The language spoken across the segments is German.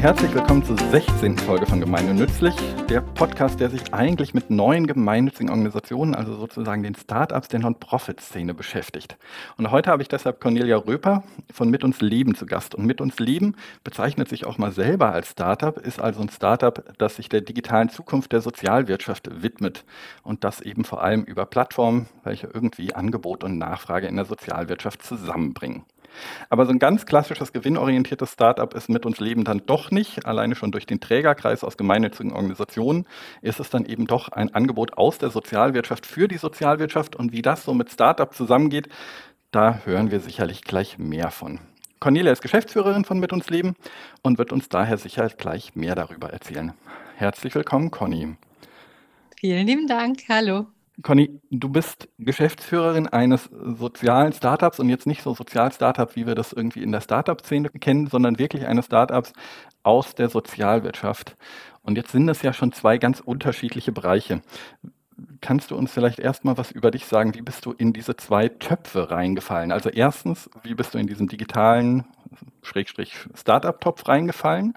Herzlich willkommen zur 16. Folge von Gemeinde Nützlich, der Podcast, der sich eigentlich mit neuen gemeinnützigen Organisationen, also sozusagen den Startups der Non-Profit-Szene beschäftigt. Und heute habe ich deshalb Cornelia Röper von Mit uns Leben zu Gast. Und Mit uns Leben bezeichnet sich auch mal selber als Startup, ist also ein Startup, das sich der digitalen Zukunft der Sozialwirtschaft widmet. Und das eben vor allem über Plattformen, welche irgendwie Angebot und Nachfrage in der Sozialwirtschaft zusammenbringen. Aber so ein ganz klassisches gewinnorientiertes Startup ist mit uns Leben dann doch nicht. Alleine schon durch den Trägerkreis aus gemeinnützigen Organisationen ist es dann eben doch ein Angebot aus der Sozialwirtschaft für die Sozialwirtschaft. Und wie das so mit Startup zusammengeht, da hören wir sicherlich gleich mehr von. Cornelia ist Geschäftsführerin von Mit uns Leben und wird uns daher sicher gleich mehr darüber erzählen. Herzlich willkommen, Conny. Vielen lieben Dank. Hallo. Conny, du bist Geschäftsführerin eines sozialen Startups und jetzt nicht so Sozial-Startup, wie wir das irgendwie in der Startup-Szene kennen, sondern wirklich eines Startups aus der Sozialwirtschaft. Und jetzt sind es ja schon zwei ganz unterschiedliche Bereiche. Kannst du uns vielleicht erstmal was über dich sagen? Wie bist du in diese zwei Töpfe reingefallen? Also erstens, wie bist du in diesen digitalen Schrägstrich Startup-Topf reingefallen?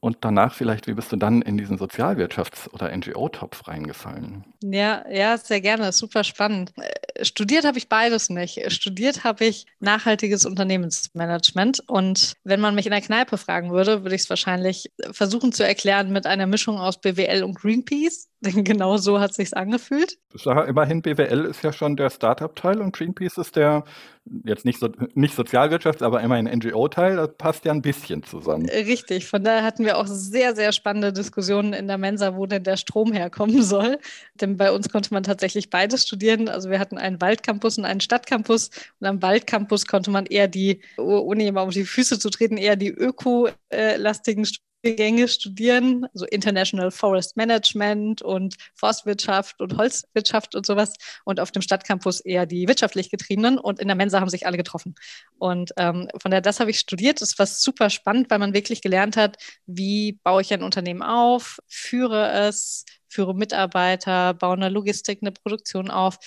Und danach vielleicht, wie bist du dann in diesen Sozialwirtschafts- oder NGO-Topf reingefallen? Ja, ja, sehr gerne. Super spannend. Äh, studiert habe ich beides nicht. Studiert habe ich nachhaltiges Unternehmensmanagement. Und wenn man mich in der Kneipe fragen würde, würde ich es wahrscheinlich versuchen zu erklären mit einer Mischung aus BWL und Greenpeace. Denn genau so hat sich's angefühlt. Immerhin BWL ist ja schon der Startup-Teil und Greenpeace ist der jetzt nicht, so, nicht Sozialwirtschaft, aber immerhin NGO-Teil. Das passt ja ein bisschen zusammen. Richtig. Von daher hatten wir auch sehr, sehr spannende Diskussionen in der Mensa, wo denn der Strom herkommen soll. Denn bei uns konnte man tatsächlich beides studieren. Also wir hatten einen Waldcampus und einen Stadtcampus. Und am Waldcampus konnte man eher die, ohne jemand auf die Füße zu treten, eher die ökolastigen Gänge studieren, also International Forest Management und Forstwirtschaft und Holzwirtschaft und sowas. Und auf dem Stadtcampus eher die wirtschaftlich getriebenen. Und in der Mensa haben sich alle getroffen. Und ähm, von daher, das habe ich studiert. Das war super spannend, weil man wirklich gelernt hat, wie baue ich ein Unternehmen auf, führe es, führe Mitarbeiter, baue eine Logistik, eine Produktion auf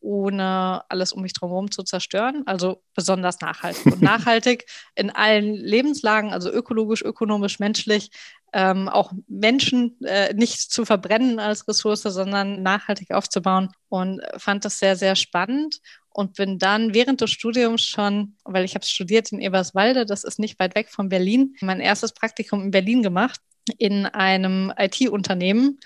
ohne alles um mich drumherum zu zerstören. Also besonders nachhaltig. Und nachhaltig in allen Lebenslagen, also ökologisch, ökonomisch, menschlich, ähm, auch Menschen äh, nicht zu verbrennen als Ressource, sondern nachhaltig aufzubauen. Und fand das sehr, sehr spannend und bin dann während des Studiums schon, weil ich habe studiert in Eberswalde, das ist nicht weit weg von Berlin, mein erstes Praktikum in Berlin gemacht in einem IT-Unternehmen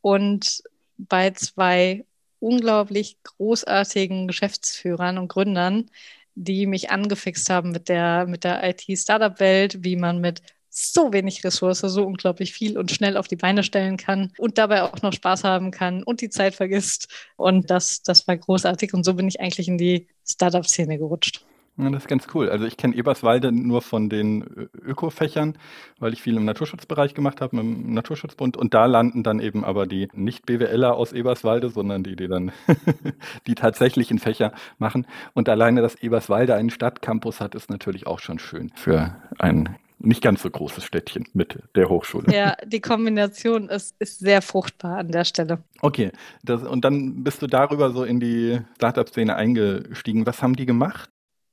und bei zwei unglaublich großartigen Geschäftsführern und Gründern, die mich angefixt haben mit der, mit der IT-Startup-Welt, wie man mit so wenig Ressource so unglaublich viel und schnell auf die Beine stellen kann und dabei auch noch Spaß haben kann und die Zeit vergisst. Und das, das war großartig. Und so bin ich eigentlich in die Startup-Szene gerutscht. Ja, das ist ganz cool. Also ich kenne Eberswalde nur von den Öko-Fächern, weil ich viel im Naturschutzbereich gemacht habe, im Naturschutzbund. Und da landen dann eben aber die nicht BWLer aus Eberswalde, sondern die, die dann die tatsächlichen Fächer machen. Und alleine, dass Eberswalde einen Stadtcampus hat, ist natürlich auch schon schön für ein nicht ganz so großes Städtchen mit der Hochschule. Ja, die Kombination ist, ist sehr fruchtbar an der Stelle. Okay, das, und dann bist du darüber so in die Startup-Szene eingestiegen. Was haben die gemacht?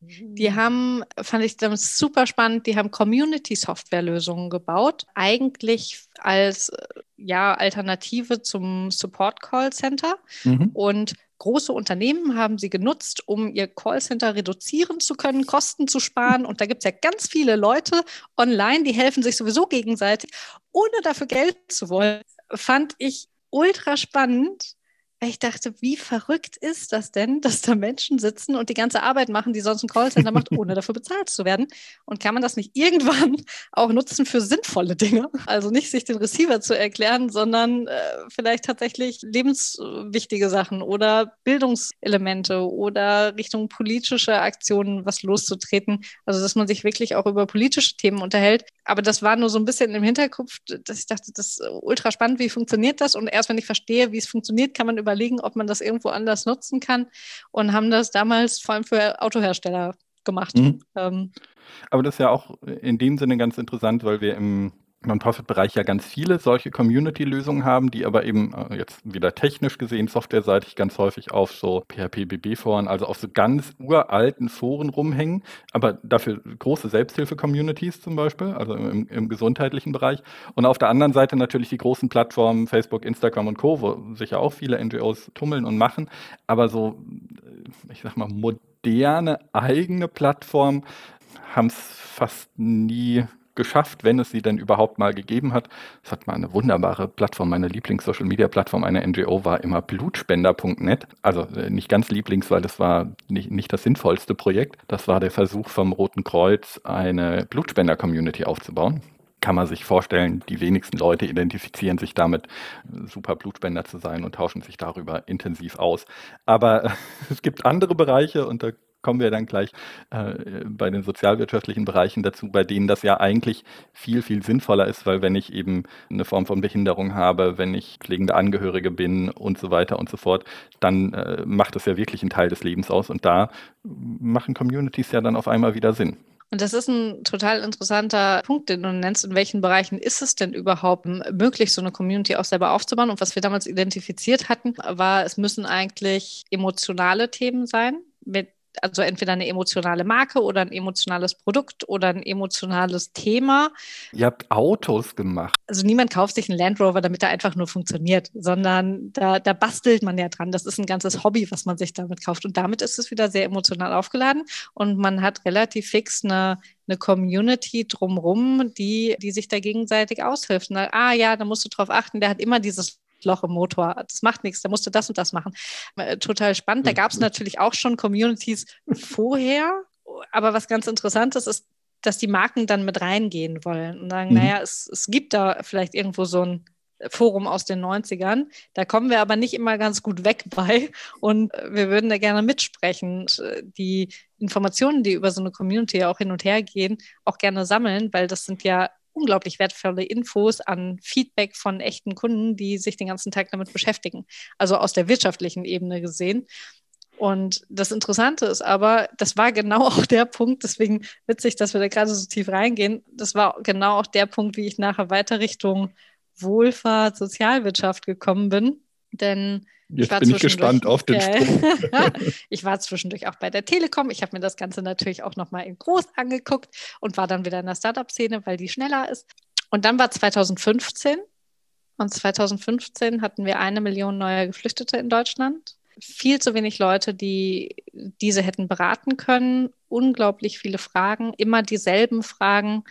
Die haben, fand ich damals super spannend, die haben Community-Software-Lösungen gebaut, eigentlich als ja, Alternative zum Support-Call-Center. Mhm. Und große Unternehmen haben sie genutzt, um ihr Callcenter reduzieren zu können, Kosten zu sparen. Und da gibt es ja ganz viele Leute online, die helfen sich sowieso gegenseitig, ohne dafür Geld zu wollen. Fand ich ultra spannend weil ich dachte, wie verrückt ist das denn, dass da Menschen sitzen und die ganze Arbeit machen, die sonst ein Callcenter macht, ohne dafür bezahlt zu werden? Und kann man das nicht irgendwann auch nutzen für sinnvolle Dinge? Also nicht sich den Receiver zu erklären, sondern äh, vielleicht tatsächlich lebenswichtige Sachen oder Bildungselemente oder Richtung politische Aktionen was loszutreten. Also dass man sich wirklich auch über politische Themen unterhält. Aber das war nur so ein bisschen im Hinterkopf, dass ich dachte, das ist ultra spannend, wie funktioniert das? Und erst wenn ich verstehe, wie es funktioniert, kann man über überlegen, ob man das irgendwo anders nutzen kann und haben das damals vor allem für Autohersteller gemacht. Mhm. Ähm, Aber das ist ja auch in dem Sinne ganz interessant, weil wir im Non-Profit-Bereich ja ganz viele solche Community-Lösungen haben, die aber eben äh, jetzt wieder technisch gesehen, softwareseitig ganz häufig auf so PHP-BB-Foren, also auf so ganz uralten Foren rumhängen, aber dafür große Selbsthilfe-Communities zum Beispiel, also im, im, gesundheitlichen Bereich. Und auf der anderen Seite natürlich die großen Plattformen Facebook, Instagram und Co., wo sich ja auch viele NGOs tummeln und machen, aber so, ich sag mal, moderne eigene Plattformen haben es fast nie geschafft, wenn es sie denn überhaupt mal gegeben hat. Es hat mal eine wunderbare Plattform, meine Lieblings-Social-Media-Plattform einer NGO war immer blutspender.net. Also äh, nicht ganz Lieblings, weil das war nicht, nicht das sinnvollste Projekt. Das war der Versuch vom Roten Kreuz, eine Blutspender-Community aufzubauen kann man sich vorstellen, die wenigsten Leute identifizieren sich damit, super Blutspender zu sein und tauschen sich darüber intensiv aus. Aber es gibt andere Bereiche und da kommen wir dann gleich äh, bei den sozialwirtschaftlichen Bereichen dazu, bei denen das ja eigentlich viel, viel sinnvoller ist, weil wenn ich eben eine Form von Behinderung habe, wenn ich pflegende Angehörige bin und so weiter und so fort, dann äh, macht das ja wirklich einen Teil des Lebens aus und da machen Communities ja dann auf einmal wieder Sinn. Und das ist ein total interessanter Punkt, den du nennst. In welchen Bereichen ist es denn überhaupt möglich, so eine Community auch selber aufzubauen? Und was wir damals identifiziert hatten, war, es müssen eigentlich emotionale Themen sein, mit also entweder eine emotionale Marke oder ein emotionales Produkt oder ein emotionales Thema. Ihr habt Autos gemacht. Also niemand kauft sich einen Land Rover, damit er einfach nur funktioniert, sondern da, da bastelt man ja dran. Das ist ein ganzes Hobby, was man sich damit kauft. Und damit ist es wieder sehr emotional aufgeladen und man hat relativ fix eine, eine Community drumherum, die, die sich da gegenseitig aushilft. Und, ah ja, da musst du drauf achten, der hat immer dieses Loch im Motor. Das macht nichts, der musste das und das machen. Äh, total spannend. Da gab es natürlich auch schon Communities vorher. Aber was ganz interessant ist, ist, dass die Marken dann mit reingehen wollen und sagen, mhm. naja, es, es gibt da vielleicht irgendwo so ein Forum aus den 90ern. Da kommen wir aber nicht immer ganz gut weg bei und wir würden da gerne mitsprechen. Äh, die Informationen, die über so eine Community auch hin und her gehen, auch gerne sammeln, weil das sind ja unglaublich wertvolle Infos an Feedback von echten Kunden, die sich den ganzen Tag damit beschäftigen. Also aus der wirtschaftlichen Ebene gesehen. Und das Interessante ist aber, das war genau auch der Punkt, deswegen witzig, dass wir da gerade so tief reingehen. Das war genau auch der Punkt, wie ich nachher weiter Richtung Wohlfahrt, Sozialwirtschaft gekommen bin. Denn Jetzt ich bin ich gespannt auf den Sprung. ich war zwischendurch auch bei der Telekom. Ich habe mir das Ganze natürlich auch nochmal in groß angeguckt und war dann wieder in der Startup-Szene, weil die schneller ist. Und dann war 2015. Und 2015 hatten wir eine Million neue Geflüchtete in Deutschland. Viel zu wenig Leute, die diese hätten beraten können. Unglaublich viele Fragen, immer dieselben Fragen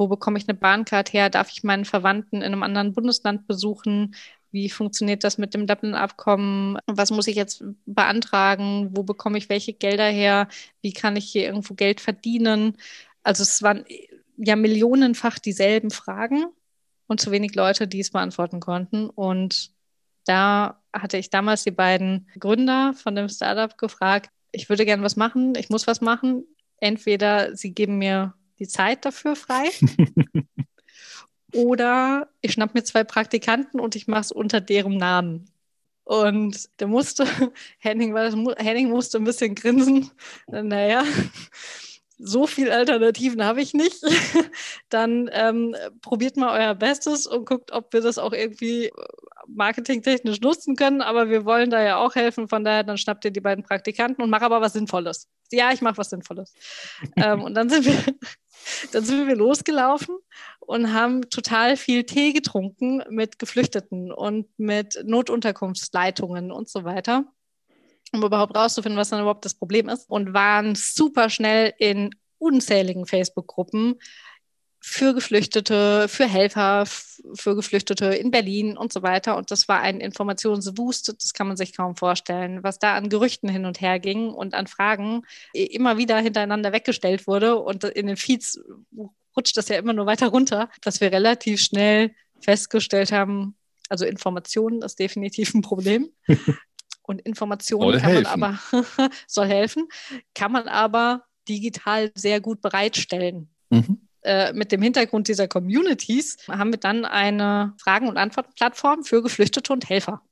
wo bekomme ich eine Bahncard her? Darf ich meinen Verwandten in einem anderen Bundesland besuchen? Wie funktioniert das mit dem Dublin-Abkommen? Was muss ich jetzt beantragen? Wo bekomme ich welche Gelder her? Wie kann ich hier irgendwo Geld verdienen? Also es waren ja millionenfach dieselben Fragen und zu wenig Leute, die es beantworten konnten. Und da hatte ich damals die beiden Gründer von dem Startup gefragt, ich würde gerne was machen, ich muss was machen. Entweder sie geben mir die Zeit dafür frei Oder ich schnapp mir zwei Praktikanten und ich mache es unter deren Namen. Und der musste, Henning, war Henning musste ein bisschen grinsen. Naja, so viele Alternativen habe ich nicht. Dann ähm, probiert mal euer Bestes und guckt, ob wir das auch irgendwie äh, marketingtechnisch nutzen können. Aber wir wollen da ja auch helfen. Von daher, dann schnappt ihr die beiden Praktikanten und mach aber was Sinnvolles. Ja, ich mache was Sinnvolles. ähm, und dann sind wir dann sind wir losgelaufen und haben total viel Tee getrunken mit Geflüchteten und mit Notunterkunftsleitungen und so weiter, um überhaupt rauszufinden, was dann überhaupt das Problem ist. Und waren super schnell in unzähligen Facebook-Gruppen für Geflüchtete, für Helfer, für Geflüchtete in Berlin und so weiter. Und das war ein Informationswust, das kann man sich kaum vorstellen, was da an Gerüchten hin und her ging und an Fragen immer wieder hintereinander weggestellt wurde. Und in den Feeds rutscht das ja immer nur weiter runter, dass wir relativ schnell festgestellt haben, also Informationen ist definitiv ein Problem. Und Informationen soll kann helfen. man aber, soll helfen, kann man aber digital sehr gut bereitstellen. Mhm. Äh, mit dem Hintergrund dieser Communities haben wir dann eine Fragen- und Antwortplattform für Geflüchtete und Helfer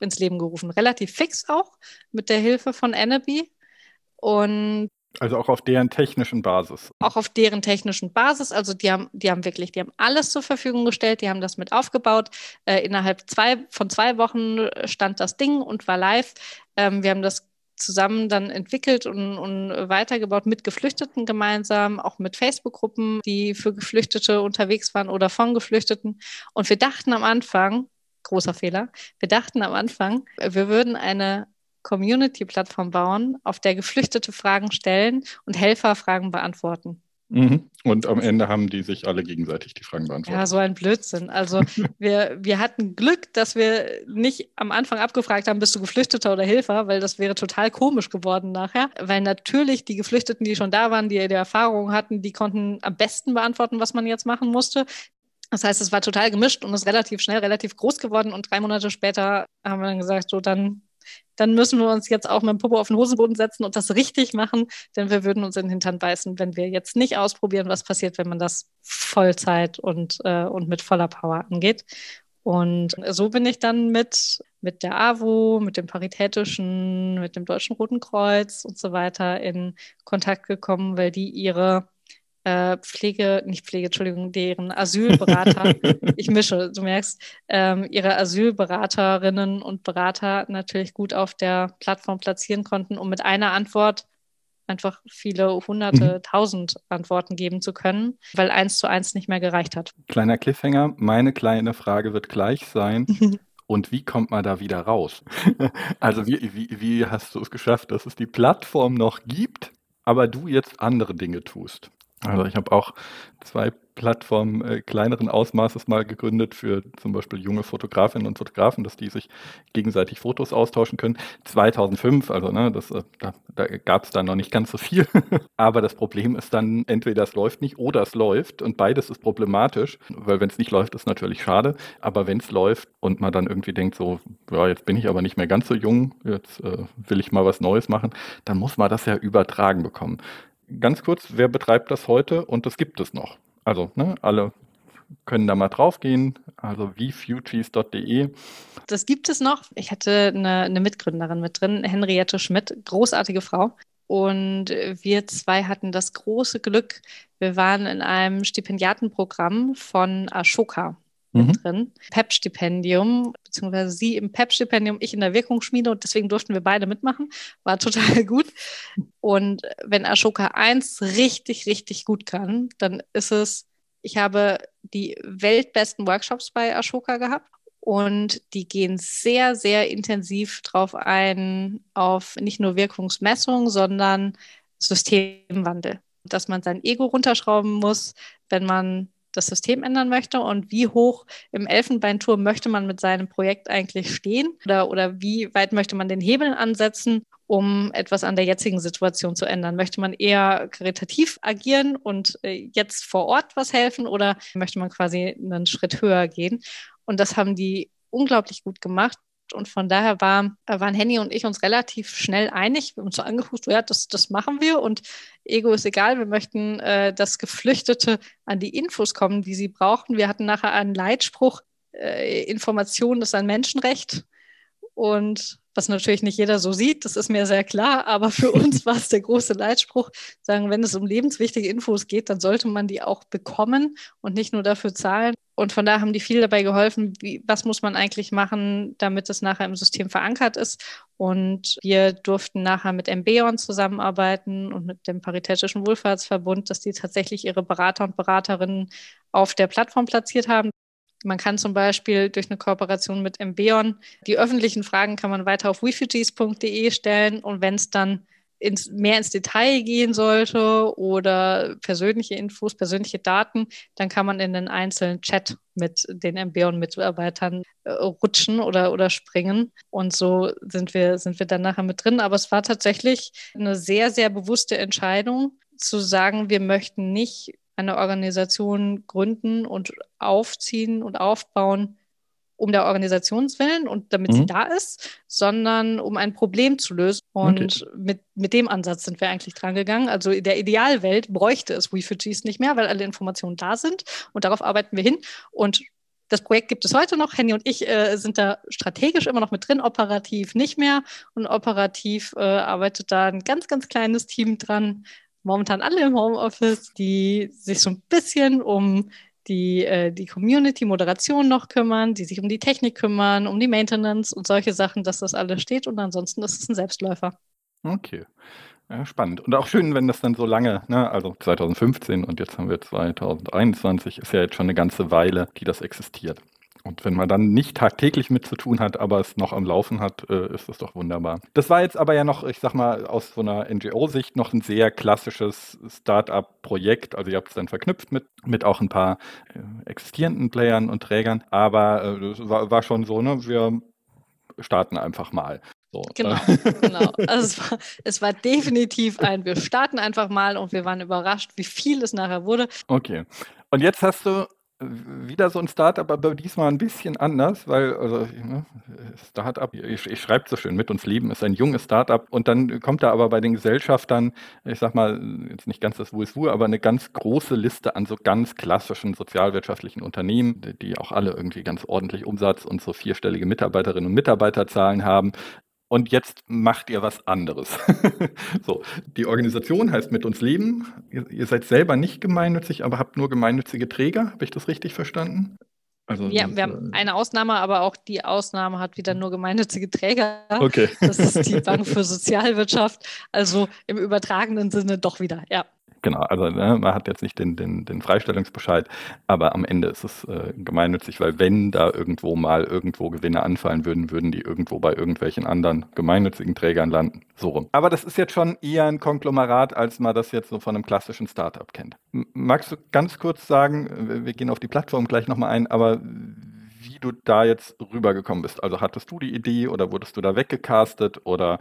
ins Leben gerufen. Relativ fix auch mit der Hilfe von Anaby. Und Also auch auf deren technischen Basis. Auch auf deren technischen Basis. Also die haben, die haben wirklich, die haben alles zur Verfügung gestellt, die haben das mit aufgebaut. Äh, innerhalb zwei, von zwei Wochen stand das Ding und war live. Ähm, wir haben das zusammen dann entwickelt und, und weitergebaut mit Geflüchteten gemeinsam, auch mit Facebook-Gruppen, die für Geflüchtete unterwegs waren oder von Geflüchteten. Und wir dachten am Anfang, großer Fehler, wir dachten am Anfang, wir würden eine Community-Plattform bauen, auf der Geflüchtete Fragen stellen und Helfer Fragen beantworten. Mhm. Und am Ende haben die sich alle gegenseitig die Fragen beantwortet. Ja, so ein Blödsinn. Also wir, wir hatten Glück, dass wir nicht am Anfang abgefragt haben, bist du Geflüchteter oder Hilfer, weil das wäre total komisch geworden nachher. Weil natürlich die Geflüchteten, die schon da waren, die die Erfahrung hatten, die konnten am besten beantworten, was man jetzt machen musste. Das heißt, es war total gemischt und ist relativ schnell, relativ groß geworden. Und drei Monate später haben wir dann gesagt, so dann dann müssen wir uns jetzt auch mit dem Popo auf den Hosenboden setzen und das richtig machen, denn wir würden uns in den Hintern beißen, wenn wir jetzt nicht ausprobieren, was passiert, wenn man das Vollzeit und, äh, und mit voller Power angeht. Und so bin ich dann mit, mit der AWO, mit dem Paritätischen, mit dem Deutschen Roten Kreuz und so weiter in Kontakt gekommen, weil die ihre äh, Pflege, nicht Pflege, Entschuldigung, deren Asylberater, ich mische, du merkst, ähm, ihre Asylberaterinnen und Berater natürlich gut auf der Plattform platzieren konnten, um mit einer Antwort einfach viele hunderte, mhm. tausend Antworten geben zu können, weil eins zu eins nicht mehr gereicht hat. Kleiner Cliffhanger, meine kleine Frage wird gleich sein. Und wie kommt man da wieder raus? Also wie, wie, wie hast du es geschafft, dass es die Plattform noch gibt, aber du jetzt andere Dinge tust? Also ich habe auch zwei Plattformen äh, kleineren Ausmaßes mal gegründet für zum Beispiel junge Fotografinnen und Fotografen, dass die sich gegenseitig Fotos austauschen können. 2005, also ne, das, äh, da, da gab es dann noch nicht ganz so viel. Aber das Problem ist dann, entweder es läuft nicht oder es läuft und beides ist problematisch, weil wenn es nicht läuft, ist natürlich schade. Aber wenn es läuft und man dann irgendwie denkt, so, ja, jetzt bin ich aber nicht mehr ganz so jung, jetzt äh, will ich mal was Neues machen, dann muss man das ja übertragen bekommen ganz kurz, wer betreibt das heute und das gibt es noch? Also, ne, alle können da mal draufgehen, also vfugees.de. Das gibt es noch. Ich hatte eine, eine Mitgründerin mit drin, Henriette Schmidt, großartige Frau. Und wir zwei hatten das große Glück, wir waren in einem Stipendiatenprogramm von Ashoka mhm. drin. PEP-Stipendium, beziehungsweise sie im PEP-Stipendium, ich in der Wirkungsschmiede und deswegen durften wir beide mitmachen. War total gut. Und wenn Ashoka 1 richtig, richtig gut kann, dann ist es, ich habe die weltbesten Workshops bei Ashoka gehabt und die gehen sehr, sehr intensiv drauf ein, auf nicht nur Wirkungsmessung, sondern Systemwandel. Dass man sein Ego runterschrauben muss, wenn man das System ändern möchte und wie hoch im Elfenbeinturm möchte man mit seinem Projekt eigentlich stehen oder, oder wie weit möchte man den Hebel ansetzen, um etwas an der jetzigen Situation zu ändern? Möchte man eher karitativ agieren und äh, jetzt vor Ort was helfen oder möchte man quasi einen Schritt höher gehen? Und das haben die unglaublich gut gemacht. Und von daher war, waren Henny und ich uns relativ schnell einig. Wir haben uns so angeguckt, ja, das, das machen wir. Und Ego ist egal. Wir möchten, äh, dass Geflüchtete an die Infos kommen, die sie brauchen. Wir hatten nachher einen Leitspruch, äh, Information ist ein Menschenrecht. Und was natürlich nicht jeder so sieht, das ist mir sehr klar, aber für uns war es der große Leitspruch, sagen, wenn es um lebenswichtige Infos geht, dann sollte man die auch bekommen und nicht nur dafür zahlen. Und von daher haben die viel dabei geholfen, wie, was muss man eigentlich machen, damit es nachher im System verankert ist. Und wir durften nachher mit MBON zusammenarbeiten und mit dem Paritätischen Wohlfahrtsverbund, dass die tatsächlich ihre Berater und Beraterinnen auf der Plattform platziert haben. Man kann zum Beispiel durch eine Kooperation mit Embeon die öffentlichen Fragen kann man weiter auf refugees.de stellen und wenn es dann ins, mehr ins Detail gehen sollte oder persönliche Infos, persönliche Daten, dann kann man in den einzelnen Chat mit den Embeon-Mitarbeitern äh, rutschen oder, oder springen. Und so sind wir, sind wir dann nachher mit drin. Aber es war tatsächlich eine sehr, sehr bewusste Entscheidung, zu sagen, wir möchten nicht eine Organisation gründen und aufziehen und aufbauen, um der Organisationswillen und damit mhm. sie da ist, sondern um ein Problem zu lösen. Und okay. mit, mit dem Ansatz sind wir eigentlich dran gegangen. Also in der Idealwelt bräuchte es WeFugees nicht mehr, weil alle Informationen da sind und darauf arbeiten wir hin. Und Das Projekt gibt es heute noch. Henny und ich äh, sind da strategisch immer noch mit drin, operativ nicht mehr. Und operativ äh, arbeitet da ein ganz, ganz kleines Team dran. Momentan alle im Homeoffice, die sich so ein bisschen um die äh, die Community-Moderation noch kümmern, die sich um die Technik kümmern, um die Maintenance und solche Sachen, dass das alles steht. Und ansonsten ist es ein Selbstläufer. Okay. Ja, spannend. Und auch schön, wenn das dann so lange, ne, also 2015 und jetzt haben wir 2021, ist ja jetzt schon eine ganze Weile, die das existiert. Und wenn man dann nicht tagtäglich mit zu tun hat, aber es noch am Laufen hat, äh, ist das doch wunderbar. Das war jetzt aber ja noch, ich sag mal, aus so einer NGO-Sicht noch ein sehr klassisches Start-up-Projekt. Also ihr habt es dann verknüpft mit, mit auch ein paar äh, existierenden Playern und Trägern. Aber äh, es war, war schon so, ne, wir starten einfach mal. So, genau, genau. Also es war, es war definitiv ein, wir starten einfach mal und wir waren überrascht, wie viel es nachher wurde. Okay. Und jetzt hast du wieder so ein Startup, aber diesmal ein bisschen anders, weil also, ne, Startup, ich, ich schreibe so schön, mit uns leben ist ein junges Startup und dann kommt da aber bei den Gesellschaftern, ich sag mal, jetzt nicht ganz das WSW, aber eine ganz große Liste an so ganz klassischen sozialwirtschaftlichen Unternehmen, die auch alle irgendwie ganz ordentlich Umsatz und so vierstellige Mitarbeiterinnen und Mitarbeiterzahlen haben und jetzt macht ihr was anderes. so, die Organisation heißt Mit uns Leben. Ihr, ihr, seid selber nicht gemeinnützig, aber habt nur gemeinnützige Träger. Habe ich das richtig verstanden? Also, ja, wir haben äh, eine Ausnahme, aber auch die Ausnahme hat wieder nur gemeinnützige Träger. Okay. Das ist die Bank für Sozialwirtschaft. Also im übertragenen Sinne doch wieder, ja. Genau, also ne, man hat jetzt nicht den, den, den Freistellungsbescheid, aber am Ende ist es äh, gemeinnützig, weil wenn da irgendwo mal irgendwo Gewinne anfallen würden, würden die irgendwo bei irgendwelchen anderen gemeinnützigen Trägern landen. So rum. Aber das ist jetzt schon eher ein Konglomerat, als man das jetzt so von einem klassischen Startup kennt. Magst du ganz kurz sagen, wir gehen auf die Plattform gleich nochmal ein, aber wie du da jetzt rübergekommen bist. Also hattest du die Idee oder wurdest du da weggecastet oder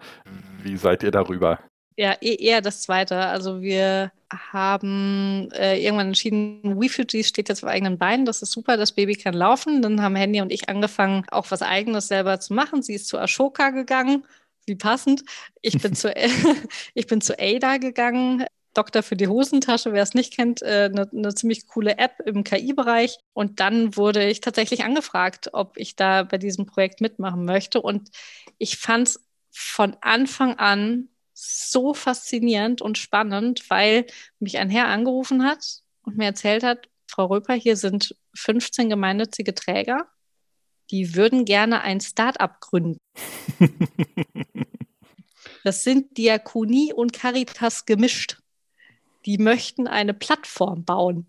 wie seid ihr darüber? Ja, e-, eher das Zweite. Also wir haben äh, irgendwann entschieden, WeFugees steht jetzt auf eigenen Beinen. Das ist super, das Baby kann laufen. Dann haben Handy und ich angefangen, auch was Eigenes selber zu machen. Sie ist zu Ashoka gegangen, wie passend. Ich bin, zu, ich bin zu Ada gegangen. Doktor für die Hosentasche, wer es nicht kennt, eine äh, ne ziemlich coole App im KI-Bereich. Und dann wurde ich tatsächlich angefragt, ob ich da bei diesem Projekt mitmachen möchte. Und ich fand es von Anfang an so faszinierend und spannend, weil mich ein Herr angerufen hat und mir erzählt hat, Frau Röper, hier sind 15 gemeinnützige Träger, die würden gerne ein Start-up gründen. das sind Diakonie und Caritas gemischt. Die möchten eine Plattform bauen.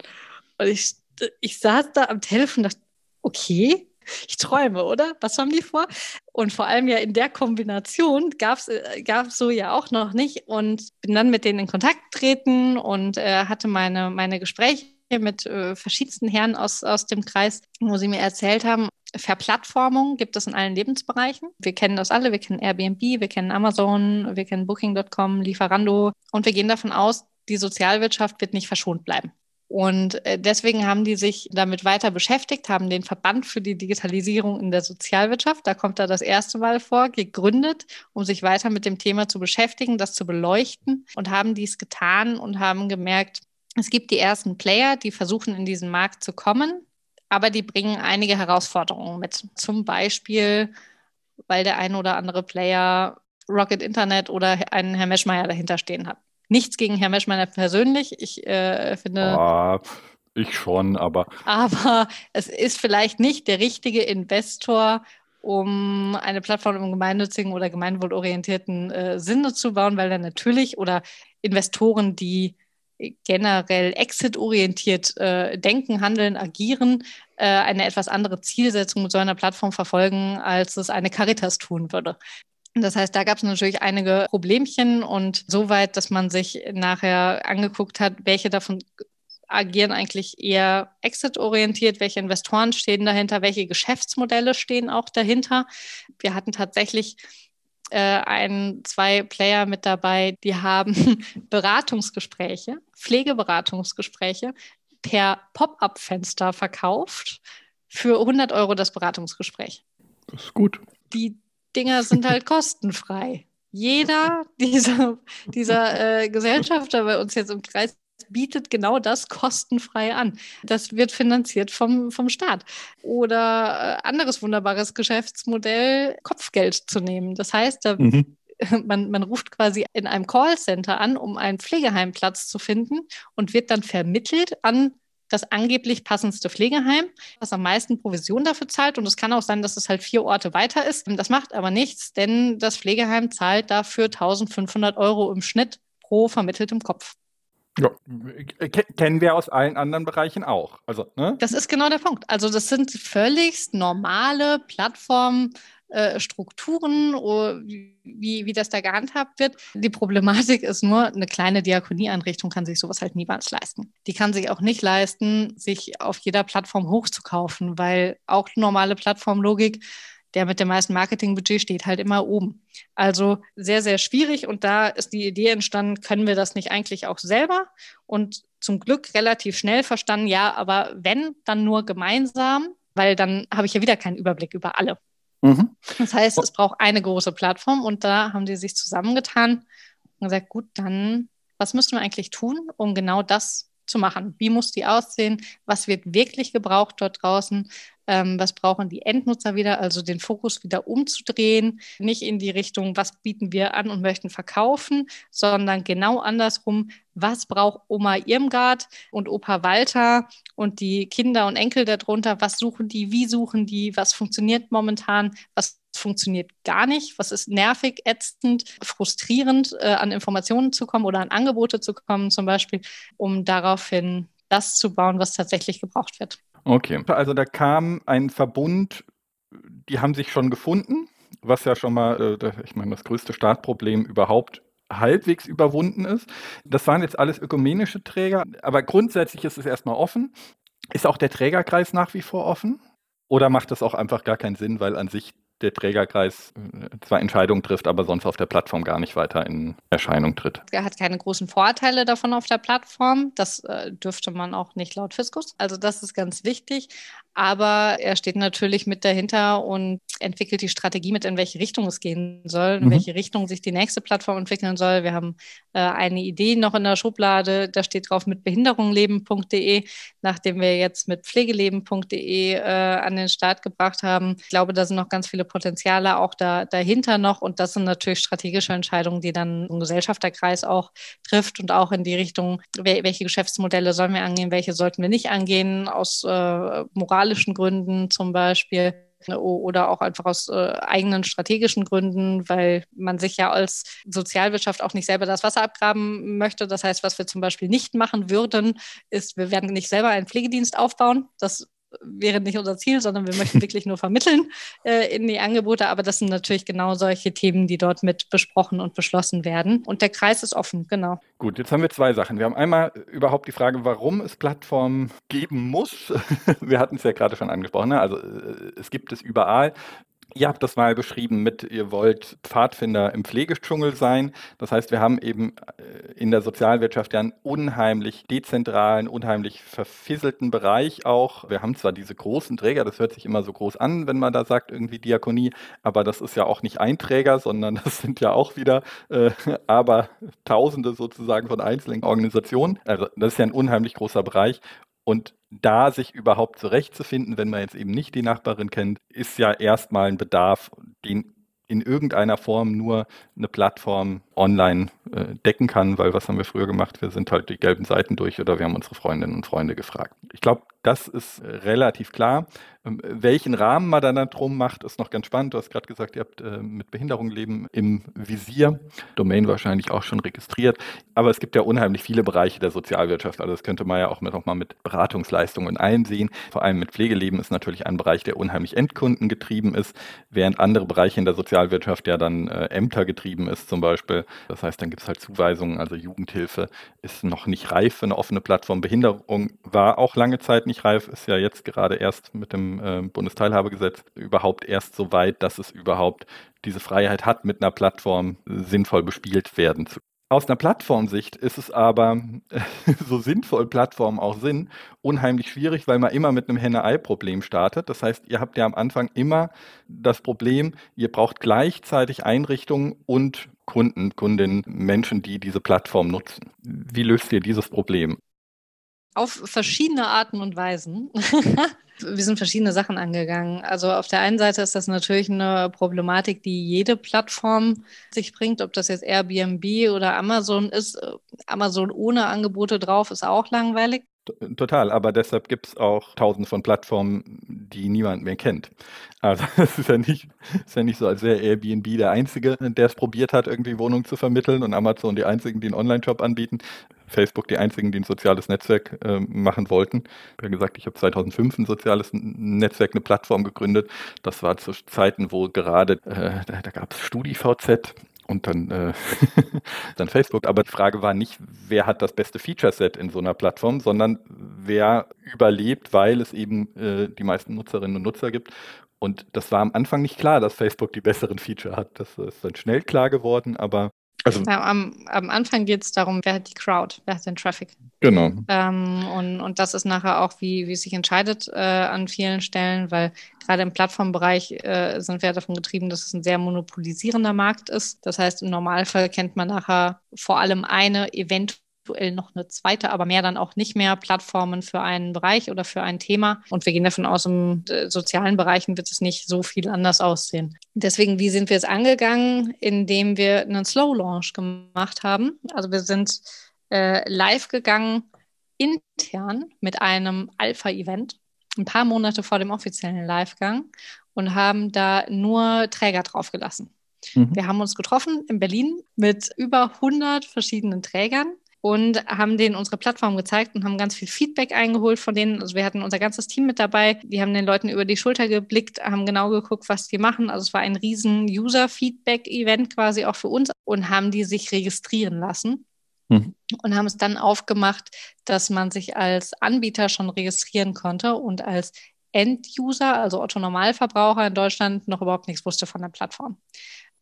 Und ich, ich saß da am Telefon und dachte, okay, ich träume, oder? Was haben die vor? Und vor allem ja in der Kombination gab es äh, so ja auch noch nicht. Und bin dann mit denen in Kontakt getreten und äh, hatte meine, meine Gespräche mit äh, verschiedensten Herren aus, aus dem Kreis, wo sie mir erzählt haben, Verplattformung gibt es in allen Lebensbereichen. Wir kennen das alle, wir kennen Airbnb, wir kennen Amazon, wir kennen Booking.com, Lieferando und wir gehen davon aus, die Sozialwirtschaft wird nicht verschont bleiben. Und äh, deswegen haben die sich damit weiter beschäftigt, haben den Verband für die Digitalisierung in der Sozialwirtschaft, da kommt er das erste Mal vor, gegründet, um sich weiter mit dem Thema zu beschäftigen, das zu beleuchten und haben dies getan und haben gemerkt, es gibt die ersten Player, die versuchen, in diesen Markt zu kommen, aber die bringen einige Herausforderungen mit. Zum Beispiel, weil der ein oder andere Player Rocket Internet oder einen Herr Meschmeier dahinter stehen hat. Nichts gegen Herr Meschmeiner persönlich. Ich äh, finde. Oh, ich schon, aber. Aber es ist vielleicht nicht der richtige Investor, um eine Plattform im gemeinnützigen oder gemeinwohlorientierten äh, Sinne zu bauen, weil er natürlich oder Investoren, die generell exit-orientiert äh, denken, handeln, agieren, äh, eine etwas andere Zielsetzung mit so einer Plattform verfolgen, als es eine Caritas tun würde. Das heißt, da gab es natürlich einige Problemchen und so weit, dass man sich nachher angeguckt hat, welche davon agieren eigentlich eher exit-orientiert, welche Investoren stehen dahinter, welche Geschäftsmodelle stehen auch dahinter. Wir hatten tatsächlich äh, ein, zwei Player mit dabei, die haben Beratungsgespräche, Pflegeberatungsgespräche per Pop-up-Fenster verkauft für 100 Euro das Beratungsgespräch. Das ist gut. Die Dinger sind halt kostenfrei. Jeder dieser, dieser äh, Gesellschafter bei uns jetzt im Kreis, bietet genau das kostenfrei an. Das wird finanziert vom, vom Staat. Oder äh, anderes wunderbares Geschäftsmodell, Kopfgeld zu nehmen. Das heißt, da mhm. Man, man, ruft quasi in einem Callcenter an, um einen Pflegeheimplatz zu finden und wird dann vermittelt an das angeblich passendste Pflegeheim, was am meisten Provision dafür zahlt. Und es kann auch sein, dass es halt vier Orte weiter ist. Das macht aber nichts, denn das Pflegeheim zahlt dafür 1500 Euro im Schnitt pro vermitteltem Kopf. Ja, kennen wir aus allen anderen Bereichen auch. Also, ne? Das ist genau der Punkt. Also das sind völlig normale Plattformen, äh, Strukturen, wie, wie das da gehandhabt wird. Die Problematik ist nur, eine kleine Diakonieeinrichtung kann sich sowas halt niemals leisten. Die kann sich auch nicht leisten, sich auf jeder Plattform hochzukaufen, weil auch normale Plattformlogik der mit dem meisten Marketingbudget steht halt immer oben. Also sehr, sehr schwierig und da ist die Idee entstanden, können wir das nicht eigentlich auch selber? Und zum Glück relativ schnell verstanden, ja, aber wenn, dann nur gemeinsam, weil dann habe ich ja wieder keinen Überblick über alle. Mhm. Das heißt, es braucht eine große Plattform und da haben die sich zusammengetan und gesagt, gut, dann was müssen wir eigentlich tun, um genau das zu machen? Wie muss die aussehen? Was wird wirklich gebraucht dort draußen? Ähm, was brauchen die Endnutzer wieder, also den Fokus wieder umzudrehen, nicht in die Richtung, was bieten wir an und möchten verkaufen, sondern genau andersrum, was braucht Oma Irmgard und Opa Walter und die Kinder und Enkel darunter, was suchen die, wie suchen die, was funktioniert momentan, was funktioniert gar nicht, was ist nervig, ätzend, frustrierend, äh, an Informationen zu kommen oder an Angebote zu kommen, zum Beispiel, um daraufhin das zu bauen, was tatsächlich gebraucht wird. Okay, also da kam ein Verbund, die haben sich schon gefunden, was ja schon mal, äh, ich meine, das größte Startproblem überhaupt halbwegs überwunden ist. Das waren jetzt alles ökumenische Träger, aber grundsätzlich ist es erstmal offen. Ist auch der Trägerkreis nach wie vor offen? Oder macht das auch einfach gar keinen Sinn, weil an sich der Trägerkreis äh, zwar Entscheidungen trifft, aber sonst auf der Plattform gar nicht weiter in Erscheinung tritt. Er hat keine großen Vorteile davon auf der Plattform. Das äh, dürfte man auch nicht laut Fiskus. Also das ist ganz wichtig. Aber er steht natürlich mit dahinter und entwickelt die Strategie mit, in welche Richtung es gehen soll, in mhm. welche Richtung sich die nächste Plattform entwickeln soll. Wir haben äh, eine Idee noch in der Schublade, da steht drauf mit behinderungleben.de, nachdem wir jetzt mit pflegeleben.de äh, an den Start gebracht haben. Ich glaube, da sind noch ganz viele Potenziale auch da, dahinter noch und das sind natürlich strategische Entscheidungen, die dann ein Gesellschafterkreis auch trifft und auch in die Richtung, welche Geschäftsmodelle sollen wir angehen, welche sollten wir nicht angehen, aus äh, moralischen Gründen zum Beispiel oder auch einfach aus äh, eigenen strategischen Gründen, weil man sich ja als Sozialwirtschaft auch nicht selber das Wasser abgraben möchte. Das heißt, was wir zum Beispiel nicht machen würden, ist, wir werden nicht selber einen Pflegedienst aufbauen. Das wäre nicht unser Ziel, sondern wir möchten wirklich nur vermitteln äh, in die Angebote. Aber das sind natürlich genau solche Themen, die dort mit besprochen und beschlossen werden. Und der Kreis ist offen, genau. Gut, jetzt haben wir zwei Sachen. Wir haben einmal überhaupt die Frage, warum es Plattformen geben muss. wir hatten es ja gerade schon angesprochen. Ne? Also äh, es gibt es überall. Ihr habt das mal beschrieben mit, ihr wollt Pfadfinder im Pflegedschungel sein. Das heißt, wir haben eben äh, in der Sozialwirtschaft ja einen unheimlich dezentralen, unheimlich verfisselten Bereich auch. Wir haben zwar diese großen Träger, das hört sich immer so groß an, wenn man da sagt, irgendwie Diakonie, aber das ist ja auch nicht ein Träger, sondern das sind ja auch wieder äh, aber Tausende sozusagen von einzelnen Organisationen. Also das ist ja ein unheimlich großer Bereich. Und da sich überhaupt zurechtzufinden, wenn man jetzt eben nicht die Nachbarin kennt, ist ja erstmal ein Bedarf, den in irgendeiner Form nur eine Plattform online äh, decken kann, weil was haben wir früher gemacht? Wir sind halt die gelben Seiten durch oder wir haben unsere Freundinnen und Freunde gefragt. Ich glaube, das ist äh, relativ klar. Ähm, welchen Rahmen man dann drum macht, ist noch ganz spannend. Du hast gerade gesagt, ihr habt äh, mit Behinderung leben im Visier. Domain wahrscheinlich auch schon registriert. Aber es gibt ja unheimlich viele Bereiche der Sozialwirtschaft. Also das könnte man ja auch mit, noch mal mit Beratungsleistungen und allen sehen. Vor allem mit Pflegeleben ist natürlich ein Bereich, der unheimlich endkundengetrieben ist, während andere Bereiche in der Sozialwirtschaft ja dann äh, ämtergetrieben ist zum Beispiel. Das heißt, dann gibt es halt Zuweisungen. Also Jugendhilfe ist noch nicht reif für eine offene Plattform. Behinderung war auch lange Zeit nicht reif, ist ja jetzt gerade erst mit dem äh, Bundesteilhabegesetz überhaupt erst so weit, dass es überhaupt diese Freiheit hat, mit einer Plattform sinnvoll bespielt werden zu aus einer Plattformsicht ist es aber, so sinnvoll Plattformen auch sind, unheimlich schwierig, weil man immer mit einem Henne-Ei-Problem startet. Das heißt, ihr habt ja am Anfang immer das Problem, ihr braucht gleichzeitig Einrichtungen und Kunden, Kundinnen, Menschen, die diese Plattform nutzen. Wie löst ihr dieses Problem? Auf verschiedene Arten und Weisen. wir sind verschiedene Sachen angegangen. Also auf der einen Seite ist das natürlich eine Problematik, die jede Plattform sich bringt, ob das jetzt Airbnb oder Amazon ist. Amazon ohne Angebote drauf ist auch langweilig. Total, aber deshalb gibt es auch tausende von Plattformen, die niemand mehr kennt. Also es ist ja nicht, ist ja nicht so, als wäre Airbnb der Einzige, der es probiert hat, irgendwie Wohnungen zu vermitteln und Amazon die Einzigen, die einen Online-Shop anbieten. Facebook die Einzigen, die ein soziales Netzwerk äh, machen wollten. Ich habe gesagt, ich habe 2005 ein soziales Netzwerk, eine Plattform gegründet. Das war zu Zeiten, wo gerade, äh, da, da gab es StudiVZ, und dann, äh, dann Facebook. Aber die Frage war nicht, wer hat das beste Feature-Set in so einer Plattform, sondern wer überlebt, weil es eben äh, die meisten Nutzerinnen und Nutzer gibt. Und das war am Anfang nicht klar, dass Facebook die besseren Feature hat. Das ist dann schnell klar geworden, aber also, am, am, Anfang geht es darum, wer hat die Crowd, wer hat den Traffic. Genau. Ähm, und, und das ist nachher auch, wie, wie es sich entscheidet äh, an vielen Stellen, weil gerade im Plattformbereich äh, sind wir davon getrieben, dass es ein sehr monopolisierender Markt ist. Das heißt, im Normalfall kennt man nachher vor allem eine, eventuell aktuell noch eine zweite, aber mehr dann auch nicht mehr Plattformen für einen Bereich oder für ein Thema. Und wir gehen davon aus, im äh, sozialen Bereichen wird es nicht so viel anders aussehen. Deswegen, wie sind wir es angegangen? Indem wir einen Slow Launch gemacht haben. Also wir sind äh, live gegangen intern mit einem Alpha-Event ein paar Monate vor dem offiziellen Livegang und haben da nur Träger draufgelassen. Mhm. Wir haben uns getroffen in Berlin mit über 100 verschiedenen Trägern und haben denen unsere Plattform gezeigt und haben ganz viel Feedback eingeholt von denen. Also wir hatten unser ganzes Team mit dabei. Die haben den Leuten über die Schulter geblickt, haben genau geguckt, was die machen. Also es war ein riesen User-Feedback-Event quasi auch für uns und haben die sich registrieren lassen. Mhm. Und haben es dann aufgemacht, dass man sich als Anbieter schon registrieren konnte und als End-User, also Otto Normalverbraucher in Deutschland, noch überhaupt nichts wusste von der Plattform.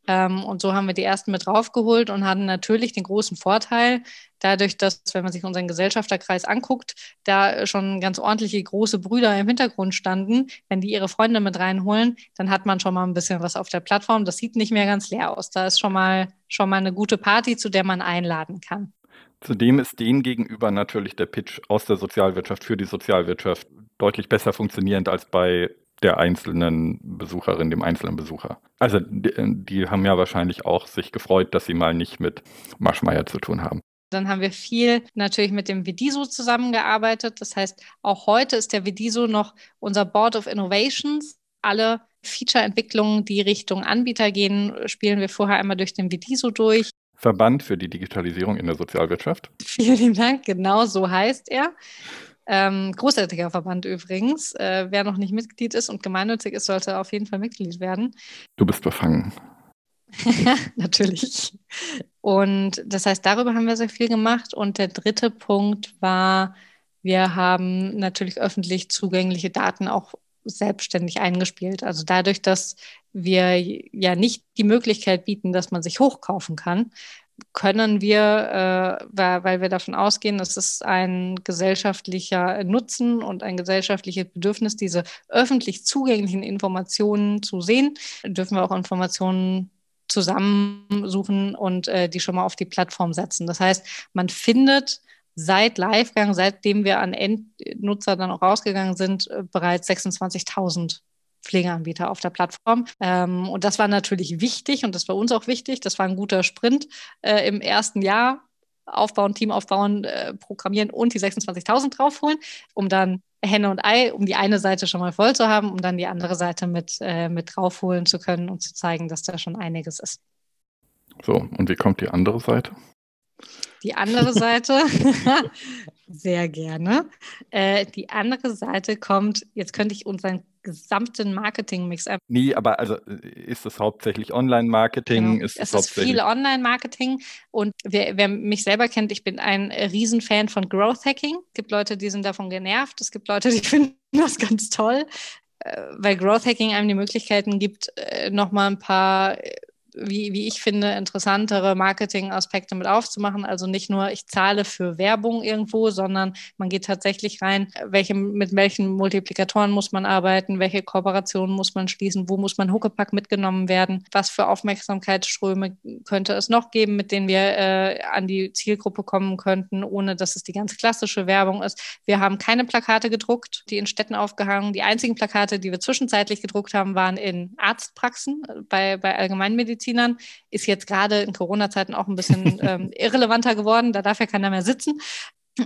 Ähm, und so haben wir die ersten mit draufgeholt und hatten natürlich den großen Vorteil, dadurch, dass, wenn man sich unseren Gesellschafterkreis anguckt, da schon ganz ordentliche große Brüder im Hintergrund standen. Wenn die ihre Freunde mit reinholen, dann hat man schon mal ein bisschen was auf der Plattform. Das sieht nicht mehr ganz leer aus. Da ist schon mal, schon mal eine gute Party, zu der man einladen kann. Zudem ist denen gegenüber natürlich der Pitch aus der Sozialwirtschaft für die Sozialwirtschaft deutlich besser funktionierend als bei der einzelnen Besucherin, dem einzelnen Besucher. Also die, die, haben ja wahrscheinlich auch sich gefreut, dass sie mal nicht mit Maschmeyer zu tun haben. Dann haben wir viel natürlich mit dem Vidiso zusammengearbeitet. Das heißt, auch heute ist der Vidiso noch unser Board of Innovations. Alle Feature-Entwicklungen, die Richtung Anbieter gehen, spielen wir vorher einmal durch den Vidiso durch. Verband für die Digitalisierung in der Sozialwirtschaft. Vielen Dank, genau so heißt er. Ähm, großartiger Verband übrigens. Äh, wer noch nicht Mitglied ist und gemeinnützig ist, sollte auf jeden Fall Mitglied werden. Du bist befangen. Natürlich. Und das heißt, darüber haben wir sehr viel gemacht. Und der dritte Punkt war, wir haben natürlich öffentlich zugängliche Daten auch selbstständig eingespielt. Also dadurch, dass wir ja nicht die Möglichkeit bieten, dass man sich hochkaufen kann, können wir, äh, weil wir davon ausgehen, es ist ein gesellschaftlicher Nutzen und ein gesellschaftliches Bedürfnis, diese öffentlich zugänglichen Informationen zu sehen, dürfen wir auch Informationen zusammensuchen und äh, die schon mal auf die Plattform setzen. Das heißt, man findet seit Livegang, seitdem wir an Endnutzer dann auch rausgegangen sind, äh, bereits 26.000 Pflegeanbieter auf der Plattform. Ähm, und das war natürlich wichtig und das war uns auch wichtig. Das war ein guter Sprint äh, im ersten Jahr. Aufbauen, Team aufbauen, äh, programmieren und die 26.000 draufholen, um dann Henne und Ei, um die eine Seite schon mal voll zu haben, um dann die andere Seite mit, äh, mit draufholen zu können und zu zeigen, dass da schon einiges ist. So, und wie kommt die andere Seite? Die andere Seite, sehr gerne. Äh, die andere Seite kommt, jetzt könnte ich unseren gesamten Marketing-Mix. Nee, aber also äh, ist es hauptsächlich Online-Marketing? Genau. Ist es, es ist viel Online-Marketing und wer, wer, mich selber kennt, ich bin ein Riesenfan von Growth Hacking. Es gibt Leute, die sind davon genervt. Es gibt Leute, die finden das ganz toll, äh, weil Growth Hacking einem die Möglichkeiten gibt, nochmal ein paar wie, wie ich finde, interessantere Marketing-Aspekte mit aufzumachen. Also nicht nur, ich zahle für Werbung irgendwo, sondern man geht tatsächlich rein, welche, mit welchen Multiplikatoren muss man arbeiten, welche Kooperationen muss man schließen, wo muss man Huckepack mitgenommen werden, was für Aufmerksamkeitsströme könnte es noch geben, mit denen wir äh, an die Zielgruppe kommen könnten, ohne dass es die ganz klassische Werbung ist. Wir haben keine Plakate gedruckt, die in Städten aufgehangen. Die einzigen Plakate, die wir zwischenzeitlich gedruckt haben, waren in Arztpraxen äh, bei, bei Allgemeinmedizinern. Ist jetzt gerade in Corona-Zeiten auch ein bisschen ähm, irrelevanter geworden. Da darf ja keiner mehr sitzen.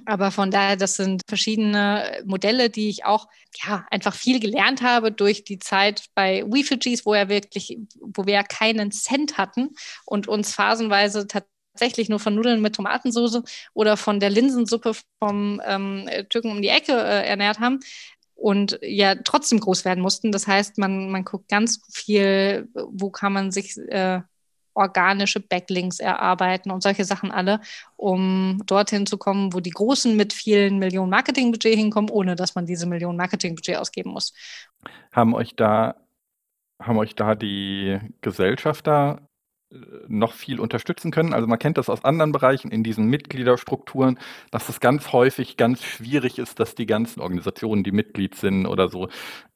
Aber von daher, das sind verschiedene Modelle, die ich auch ja einfach viel gelernt habe durch die Zeit bei Refugees, wo er wirklich, wo wir ja keinen Cent hatten und uns phasenweise tatsächlich nur von Nudeln mit Tomatensauce oder von der Linsensuppe vom ähm, Türken um die Ecke äh, ernährt haben und ja trotzdem groß werden mussten. Das heißt, man, man guckt ganz viel, wo kann man sich äh, organische Backlinks erarbeiten und solche Sachen alle, um dorthin zu kommen, wo die Großen mit vielen Millionen Marketingbudget hinkommen, ohne dass man diese Millionen Marketingbudget ausgeben muss. Haben euch da, haben euch da die Gesellschafter noch viel unterstützen können. Also man kennt das aus anderen Bereichen in diesen Mitgliederstrukturen, dass es ganz häufig ganz schwierig ist, dass die ganzen Organisationen, die Mitglied sind oder so,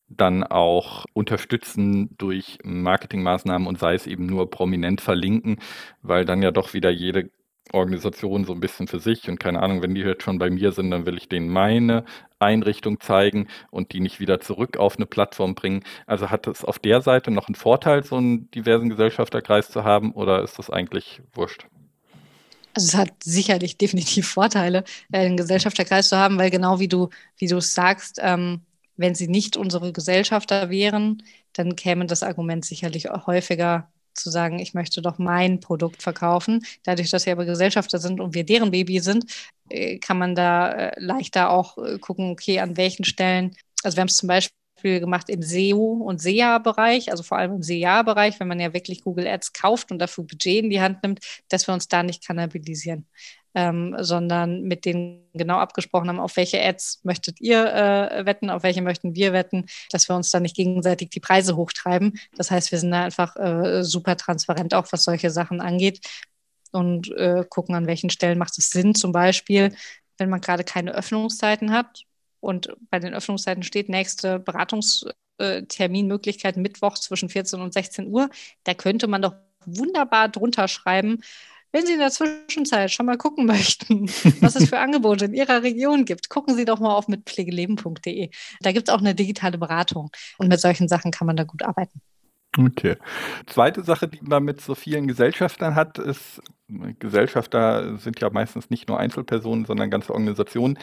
dann auch unterstützen durch Marketingmaßnahmen und sei es eben nur prominent verlinken, weil dann ja doch wieder jede Organisation so ein bisschen für sich und keine Ahnung, wenn die jetzt schon bei mir sind, dann will ich denen meine Einrichtung zeigen und die nicht wieder zurück auf eine Plattform bringen. Also hat es auf der Seite noch einen Vorteil, so einen diversen Gesellschafterkreis zu haben oder ist das eigentlich wurscht? Also es hat sicherlich definitiv Vorteile, äh, einen Gesellschafterkreis zu haben, weil genau wie du, wie du es sagst, ähm, wenn sie nicht unsere Gesellschafter wären, dann käme das Argument sicherlich häufiger zu sagen, ich möchte doch mein Produkt verkaufen. Dadurch, dass wir aber Gesellschafter sind und wir deren Baby sind, äh, kann man da äh, leichter auch äh, gucken, okay, an welchen Stellen. Also wir haben es zum Beispiel gemacht im SEO und SEA-Bereich, also vor allem im SEA-Bereich, wenn man ja wirklich Google Ads kauft und dafür Budget in die Hand nimmt, dass wir uns da nicht kannibalisieren ähm, sondern mit denen genau abgesprochen haben, auf welche Ads möchtet ihr äh, wetten, auf welche möchten wir wetten, dass wir uns da nicht gegenseitig die Preise hochtreiben. Das heißt, wir sind da einfach äh, super transparent, auch was solche Sachen angeht und äh, gucken, an welchen Stellen macht es Sinn, zum Beispiel, wenn man gerade keine Öffnungszeiten hat und bei den Öffnungszeiten steht nächste Beratungsterminmöglichkeit Mittwoch zwischen 14 und 16 Uhr, da könnte man doch wunderbar drunter schreiben, wenn Sie in der Zwischenzeit schon mal gucken möchten, was es für Angebote in Ihrer Region gibt, gucken Sie doch mal auf mitpflegeleben.de. Da gibt es auch eine digitale Beratung und mit solchen Sachen kann man da gut arbeiten. Okay. Zweite Sache, die man mit so vielen Gesellschaftern hat, ist, Gesellschafter sind ja meistens nicht nur Einzelpersonen, sondern ganze Organisationen.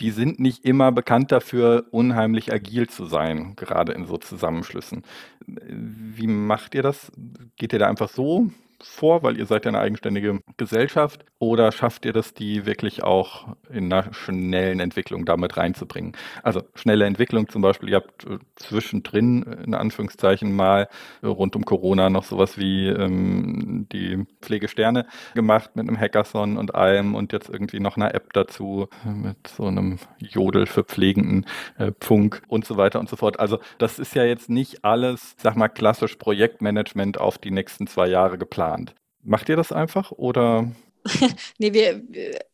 Die sind nicht immer bekannt dafür, unheimlich agil zu sein, gerade in so Zusammenschlüssen. Wie macht ihr das? Geht ihr da einfach so vor, weil ihr seid ja eine eigenständige Gesellschaft? Oder schafft ihr das, die wirklich auch in einer schnellen Entwicklung damit reinzubringen? Also schnelle Entwicklung zum Beispiel, ihr habt äh, zwischendrin, in Anführungszeichen, mal äh, rund um Corona noch sowas wie ähm, die Pflegesterne gemacht mit einem Hackathon und allem und jetzt irgendwie noch eine App dazu mit so einem Jodel für pflegenden äh, Pfunk und so weiter und so fort. Also das ist ja jetzt nicht alles, sag mal, klassisch Projektmanagement auf die nächsten zwei Jahre geplant geplant. Macht ihr das einfach oder? nee, wir,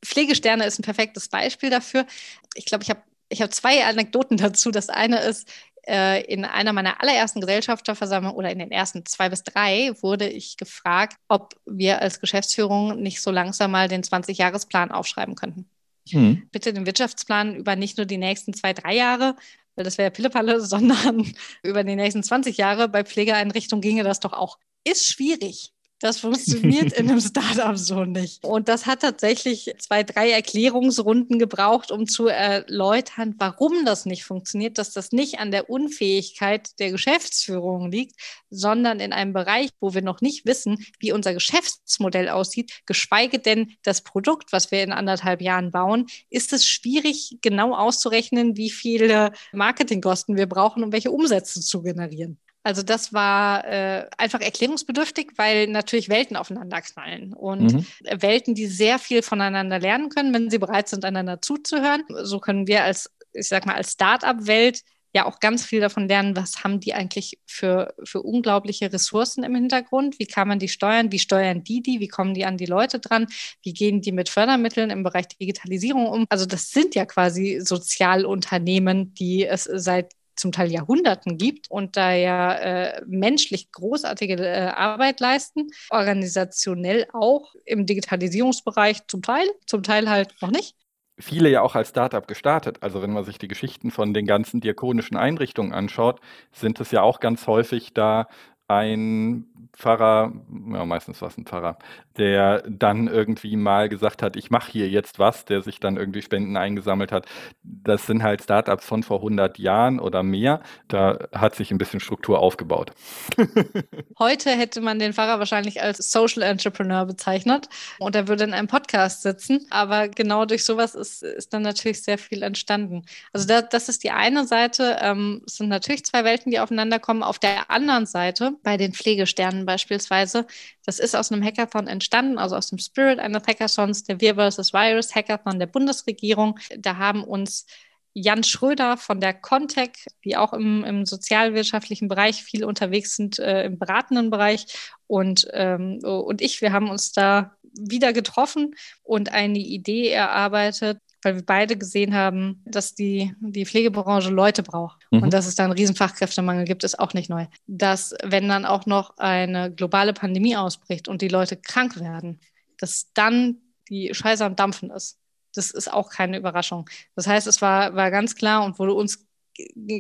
Pflegesterne ist ein perfektes Beispiel dafür. Ich glaube, ich habe ich hab zwei Anekdoten dazu. Das eine ist, äh, in einer meiner allerersten Gesellschafterversammlungen oder in den ersten zwei bis drei wurde ich gefragt, ob wir als Geschäftsführung nicht so langsam mal den 20-Jahres-Plan aufschreiben könnten. Hm. Bitte den Wirtschaftsplan über nicht nur die nächsten zwei, drei Jahre, weil das wäre ja Pillepalle, sondern über die nächsten 20 Jahre. Bei Pflegeeinrichtungen ginge das doch auch. Ist schwierig. Das funktioniert in einem Startup so nicht. Und das hat tatsächlich zwei, drei Erklärungsrunden gebraucht, um zu erläutern, warum das nicht funktioniert, dass das nicht an der Unfähigkeit der Geschäftsführung liegt, sondern in einem Bereich, wo wir noch nicht wissen, wie unser Geschäftsmodell aussieht, geschweige denn das Produkt, was wir in anderthalb Jahren bauen, ist es schwierig, genau auszurechnen, wie viele Marketingkosten wir brauchen, um welche Umsätze zu generieren. Also das war äh, einfach erklärungsbedürftig, weil natürlich Welten aufeinander knallen und mhm. Welten, die sehr viel voneinander lernen können, wenn sie bereit sind, einander zuzuhören. So können wir als, ich sag mal, als Start-up-Welt ja auch ganz viel davon lernen, was haben die eigentlich für, für unglaubliche Ressourcen im Hintergrund, wie kann man die steuern, wie steuern die die, wie kommen die an die Leute dran, wie gehen die mit Fördermitteln im Bereich Digitalisierung um. Also das sind ja quasi Sozialunternehmen, die es seit zum Teil Jahrhunderten gibt und da ja äh, menschlich großartige äh, Arbeit leisten, organisationell auch im Digitalisierungsbereich zum Teil, zum Teil halt noch nicht viele ja auch als Startup gestartet. Also wenn man sich die Geschichten von den ganzen diakonischen Einrichtungen anschaut, sind es ja auch ganz häufig da ein Pfarrer, ja, meistens war es ein Pfarrer, der dann irgendwie mal gesagt hat, ich mache hier jetzt was, der sich dann irgendwie Spenden eingesammelt hat. Das sind halt Startups von vor 100 Jahren oder mehr. Da hat sich ein bisschen Struktur aufgebaut. Heute hätte man den Pfarrer wahrscheinlich als Social Entrepreneur bezeichnet und er würde in einem Podcast sitzen. Aber genau durch sowas ist, ist dann natürlich sehr viel entstanden. Also da, das ist die eine Seite. Ähm, es sind natürlich zwei Welten, die aufeinander kommen. Auf der anderen Seite, bei den Pflegesternen beispielsweise, das ist aus einem Hackathon entstanden, also aus dem Spirit eines Hackathons, der Wir vs. Virus Hackathon der Bundesregierung. Da haben uns Jan Schröder von der Contec, die auch im, im sozialwirtschaftlichen Bereich viel unterwegs sind, äh, im beratenden Bereich, und, ähm, und ich, wir haben uns da wieder getroffen und eine Idee erarbeitet, weil wir beide gesehen haben, dass die, die Pflegebranche Leute braucht mhm. und dass es da einen riesen Fachkräftemangel gibt, ist auch nicht neu. Dass, wenn dann auch noch eine globale Pandemie ausbricht und die Leute krank werden, dass dann die Scheiße am Dampfen ist. Das ist auch keine Überraschung. Das heißt, es war, war ganz klar und wurde uns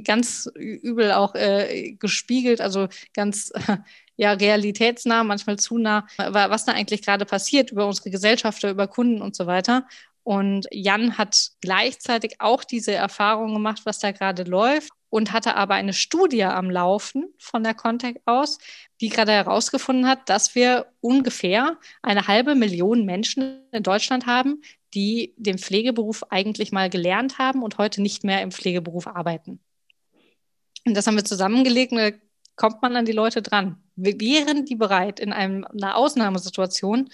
ganz übel auch äh, gespiegelt, also ganz äh, ja, realitätsnah, manchmal zu nah, was da eigentlich gerade passiert über unsere Gesellschaft, über Kunden und so weiter. Und Jan hat gleichzeitig auch diese Erfahrung gemacht, was da gerade läuft und hatte aber eine Studie am Laufen von der Contact aus, die gerade herausgefunden hat, dass wir ungefähr eine halbe Million Menschen in Deutschland haben, die den Pflegeberuf eigentlich mal gelernt haben und heute nicht mehr im Pflegeberuf arbeiten. Und das haben wir zusammengelegt und da kommt man an die Leute dran. Wären die bereit, in einem, einer Ausnahmesituation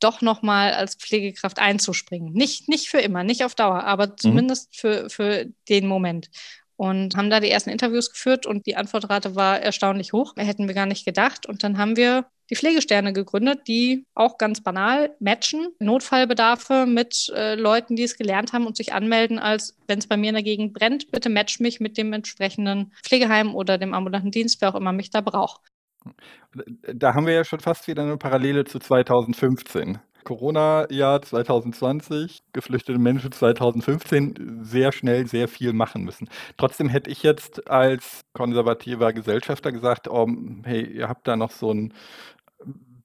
doch nochmal als Pflegekraft einzuspringen. Nicht, nicht für immer, nicht auf Dauer, aber mhm. zumindest mhm. für, für den Moment. Und haben da die ersten Interviews geführt und die Antwortrate war erstaunlich hoch. Hätten wir gar nicht gedacht. Und dann haben wir die Pflegesterne gegründet, die auch ganz banal matchen Notfallbedarfe mit äh, Leuten, die es gelernt haben und sich anmelden, als wenn es bei mir in der Gegend brennt, bitte match mich mit dem entsprechenden Pflegeheim oder dem ambulanten Dienst, wer auch immer mich da braucht. Da haben wir ja schon fast wieder eine Parallele zu 2015. Corona-Jahr 2020, geflüchtete Menschen 2015, sehr schnell sehr viel machen müssen. Trotzdem hätte ich jetzt als konservativer Gesellschafter gesagt, oh, hey, ihr habt da noch so ein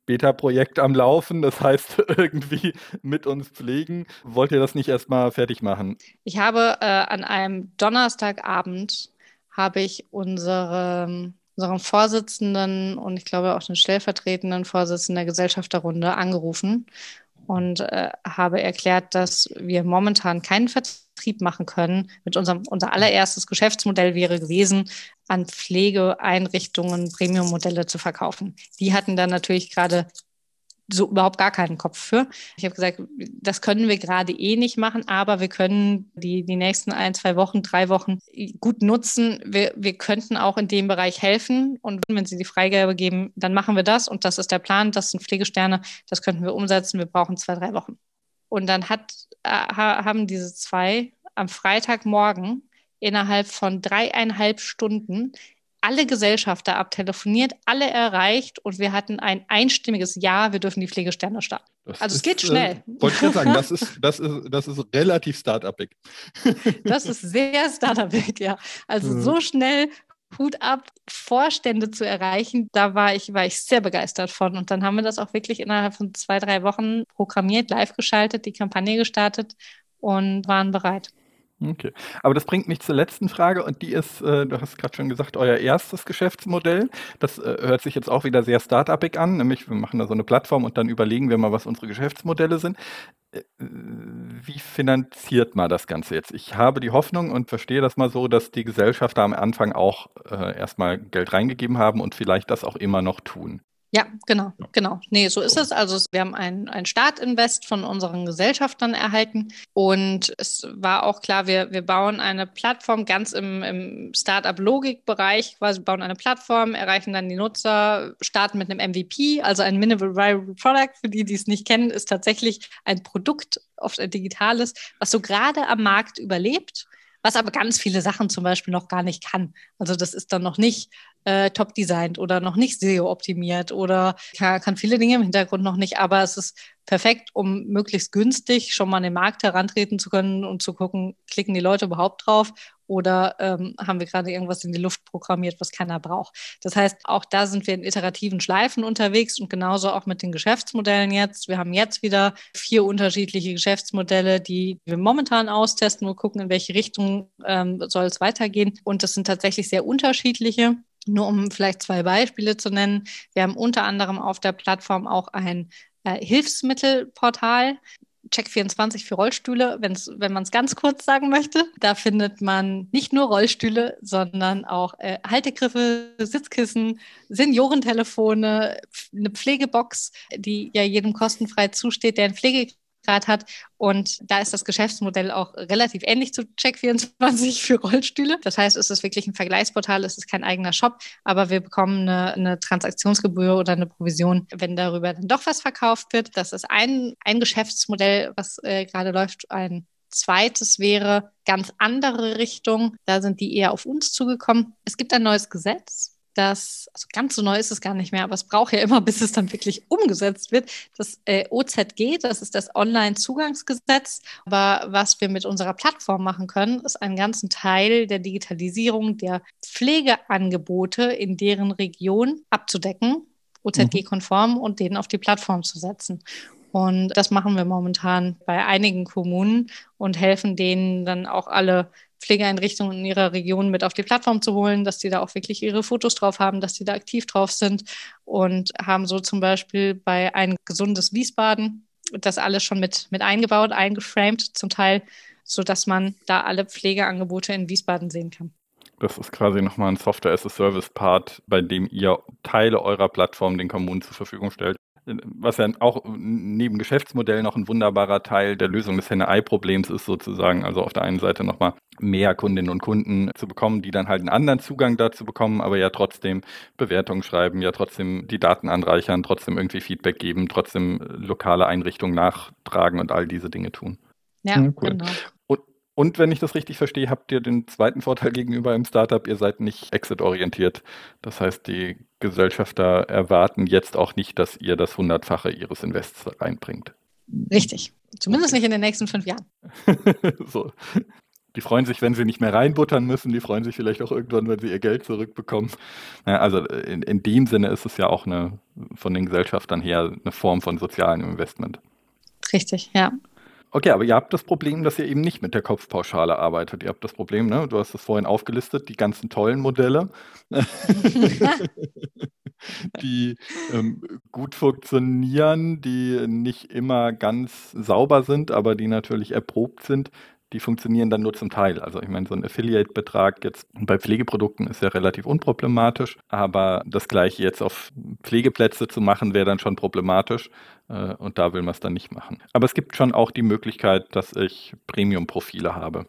Beta-Projekt am Laufen, das heißt irgendwie mit uns pflegen. Wollt ihr das nicht erstmal fertig machen? Ich habe äh, an einem Donnerstagabend habe ich unsere unserem Vorsitzenden und ich glaube auch den stellvertretenden Vorsitzenden der Gesellschafterrunde angerufen und äh, habe erklärt, dass wir momentan keinen Vertrieb machen können. Mit unserem unser allererstes Geschäftsmodell wäre gewesen, an Pflegeeinrichtungen Premium-Modelle zu verkaufen. Die hatten dann natürlich gerade so überhaupt gar keinen Kopf für. Ich habe gesagt, das können wir gerade eh nicht machen, aber wir können die, die nächsten ein, zwei Wochen, drei Wochen gut nutzen. Wir, wir könnten auch in dem Bereich helfen und wenn Sie die Freigabe geben, dann machen wir das und das ist der Plan, das sind Pflegesterne, das könnten wir umsetzen, wir brauchen zwei, drei Wochen. Und dann hat, äh, haben diese zwei am Freitagmorgen innerhalb von dreieinhalb Stunden alle Gesellschafter abtelefoniert, alle erreicht und wir hatten ein einstimmiges Ja, wir dürfen die Pflegesterne starten. Das also ist, es geht schnell. Äh, wollte ich gerade sagen, das ist, das ist, das ist relativ startupig. das ist sehr startupig, ja. Also mhm. so schnell Hut ab, Vorstände zu erreichen, da war ich, war ich sehr begeistert von. Und dann haben wir das auch wirklich innerhalb von zwei, drei Wochen programmiert, live geschaltet, die Kampagne gestartet und waren bereit. Okay. Aber das bringt mich zur letzten Frage und die ist, äh, du hast gerade schon gesagt, euer erstes Geschäftsmodell. Das äh, hört sich jetzt auch wieder sehr startupig an, nämlich wir machen da so eine Plattform und dann überlegen wir mal, was unsere Geschäftsmodelle sind. Äh, wie finanziert man das Ganze jetzt? Ich habe die Hoffnung und verstehe das mal so, dass die Gesellschafter am Anfang auch äh, erstmal Geld reingegeben haben und vielleicht das auch immer noch tun. Ja, genau, genau. Nee, so ist es. Also wir haben ein, ein Startinvest von unseren Gesellschaftern erhalten und es war auch klar, wir, wir bauen eine Plattform ganz im, im Startup-Logik-Bereich, quasi bauen eine Plattform, erreichen dann die Nutzer, starten mit einem MVP, also ein Minimal Viable Product. Für die, die es nicht kennen, ist tatsächlich ein Produkt, oft ein digitales, was so gerade am Markt überlebt was aber ganz viele Sachen zum Beispiel noch gar nicht kann. Also das ist dann noch nicht äh, top designt oder noch nicht SEO optimiert oder kann, kann viele Dinge im Hintergrund noch nicht, aber es ist perfekt, um möglichst günstig schon mal an den Markt herantreten zu können und zu gucken, klicken die Leute überhaupt drauf oder ähm, haben wir gerade irgendwas in die Luft programmiert, was keiner braucht. Das heißt, auch da sind wir in iterativen Schleifen unterwegs und genauso auch mit den Geschäftsmodellen jetzt. Wir haben jetzt wieder vier unterschiedliche Geschäftsmodelle, die wir momentan austesten und gucken, in welche Richtung ähm, soll es weitergehen. Und das sind tatsächlich sehr unterschiedliche. Nur um vielleicht zwei Beispiele zu nennen. Wir haben unter anderem auf der Plattform auch ein äh, Hilfsmittelportal. Check24 für Rollstühle, wenn's, wenn man es ganz kurz sagen möchte. Da findet man nicht nur Rollstühle, sondern auch äh, Haltegriffe, Sitzkissen, Seniorentelefone, eine Pflegebox, die ja jedem kostenfrei zusteht, der ein Pflege Grad hat. Und da ist das Geschäftsmodell auch relativ ähnlich zu Check24 für Rollstühle. Das heißt, es ist wirklich ein Vergleichsportal, es ist kein eigener Shop, aber wir bekommen eine, eine Transaktionsgebühr oder eine Provision, wenn darüber dann doch was verkauft wird. Das ist ein, ein Geschäftsmodell, was äh, gerade läuft. Ein zweites wäre ganz andere Richtung. Da sind die eher auf uns zugekommen. Es gibt ein neues Gesetz, das, also ganz so neu ist es gar nicht mehr, aber es braucht ja immer, bis es dann wirklich umgesetzt wird. Das äh, OZG, das ist das Online-Zugangsgesetz. Aber was wir mit unserer Plattform machen können, ist einen ganzen Teil der Digitalisierung der Pflegeangebote in deren Region abzudecken, OZG-konform mhm. und denen auf die Plattform zu setzen. Und das machen wir momentan bei einigen Kommunen und helfen denen dann auch alle Pflegeeinrichtungen in ihrer Region mit auf die Plattform zu holen, dass die da auch wirklich ihre Fotos drauf haben, dass die da aktiv drauf sind und haben so zum Beispiel bei ein gesundes Wiesbaden das alles schon mit, mit eingebaut, eingeframed zum Teil, sodass man da alle Pflegeangebote in Wiesbaden sehen kann. Das ist quasi nochmal ein Software-as-a-Service-Part, bei dem ihr Teile eurer Plattform den Kommunen zur Verfügung stellt was ja auch neben Geschäftsmodell noch ein wunderbarer Teil der Lösung des Henne-Ei-Problems ist sozusagen. Also auf der einen Seite nochmal mehr Kundinnen und Kunden zu bekommen, die dann halt einen anderen Zugang dazu bekommen, aber ja trotzdem Bewertungen schreiben, ja trotzdem die Daten anreichern, trotzdem irgendwie Feedback geben, trotzdem lokale Einrichtungen nachtragen und all diese Dinge tun. Ja, ja cool. genau. Und wenn ich das richtig verstehe, habt ihr den zweiten Vorteil gegenüber im Startup, ihr seid nicht exit-orientiert. Das heißt, die Gesellschafter erwarten jetzt auch nicht, dass ihr das Hundertfache ihres Invests reinbringt. Richtig. Zumindest nicht in den nächsten fünf Jahren. so. Die freuen sich, wenn sie nicht mehr reinbuttern müssen. Die freuen sich vielleicht auch irgendwann, wenn sie ihr Geld zurückbekommen. Also in, in dem Sinne ist es ja auch eine, von den Gesellschaftern her eine Form von sozialem Investment. Richtig, ja. Okay, aber ihr habt das Problem, dass ihr eben nicht mit der Kopfpauschale arbeitet. Ihr habt das Problem, ne? du hast es vorhin aufgelistet, die ganzen tollen Modelle, die ähm, gut funktionieren, die nicht immer ganz sauber sind, aber die natürlich erprobt sind die funktionieren dann nur zum Teil. Also ich meine, so ein Affiliate-Betrag jetzt bei Pflegeprodukten ist ja relativ unproblematisch, aber das gleiche jetzt auf Pflegeplätze zu machen, wäre dann schon problematisch äh, und da will man es dann nicht machen. Aber es gibt schon auch die Möglichkeit, dass ich Premium-Profile habe.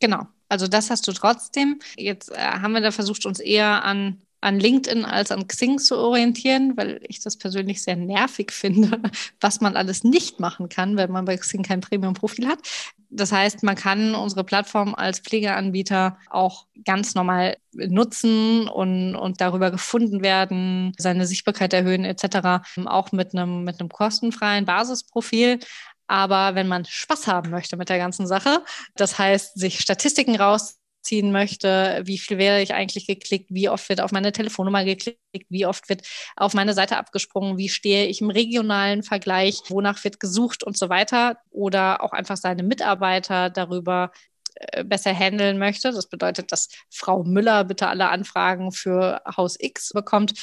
Genau. Also das hast du trotzdem. Jetzt äh, haben wir da versucht, uns eher an an LinkedIn als an Xing zu orientieren, weil ich das persönlich sehr nervig finde, was man alles nicht machen kann, wenn man bei Xing kein Premium-Profil hat. Das heißt, man kann unsere Plattform als Pflegeanbieter auch ganz normal nutzen und, und darüber gefunden werden, seine Sichtbarkeit erhöhen etc. Auch mit einem, mit einem kostenfreien Basisprofil. Aber wenn man Spaß haben möchte mit der ganzen Sache, das heißt, sich Statistiken raus ziehen möchte, wie viel werde ich eigentlich geklickt, wie oft wird auf meine Telefonnummer geklickt, wie oft wird auf meine Seite abgesprungen, wie stehe ich im regionalen Vergleich, wonach wird gesucht und so weiter. Oder auch einfach seine Mitarbeiter darüber äh, besser handeln möchte. Das bedeutet, dass Frau Müller bitte alle Anfragen für Haus X bekommt.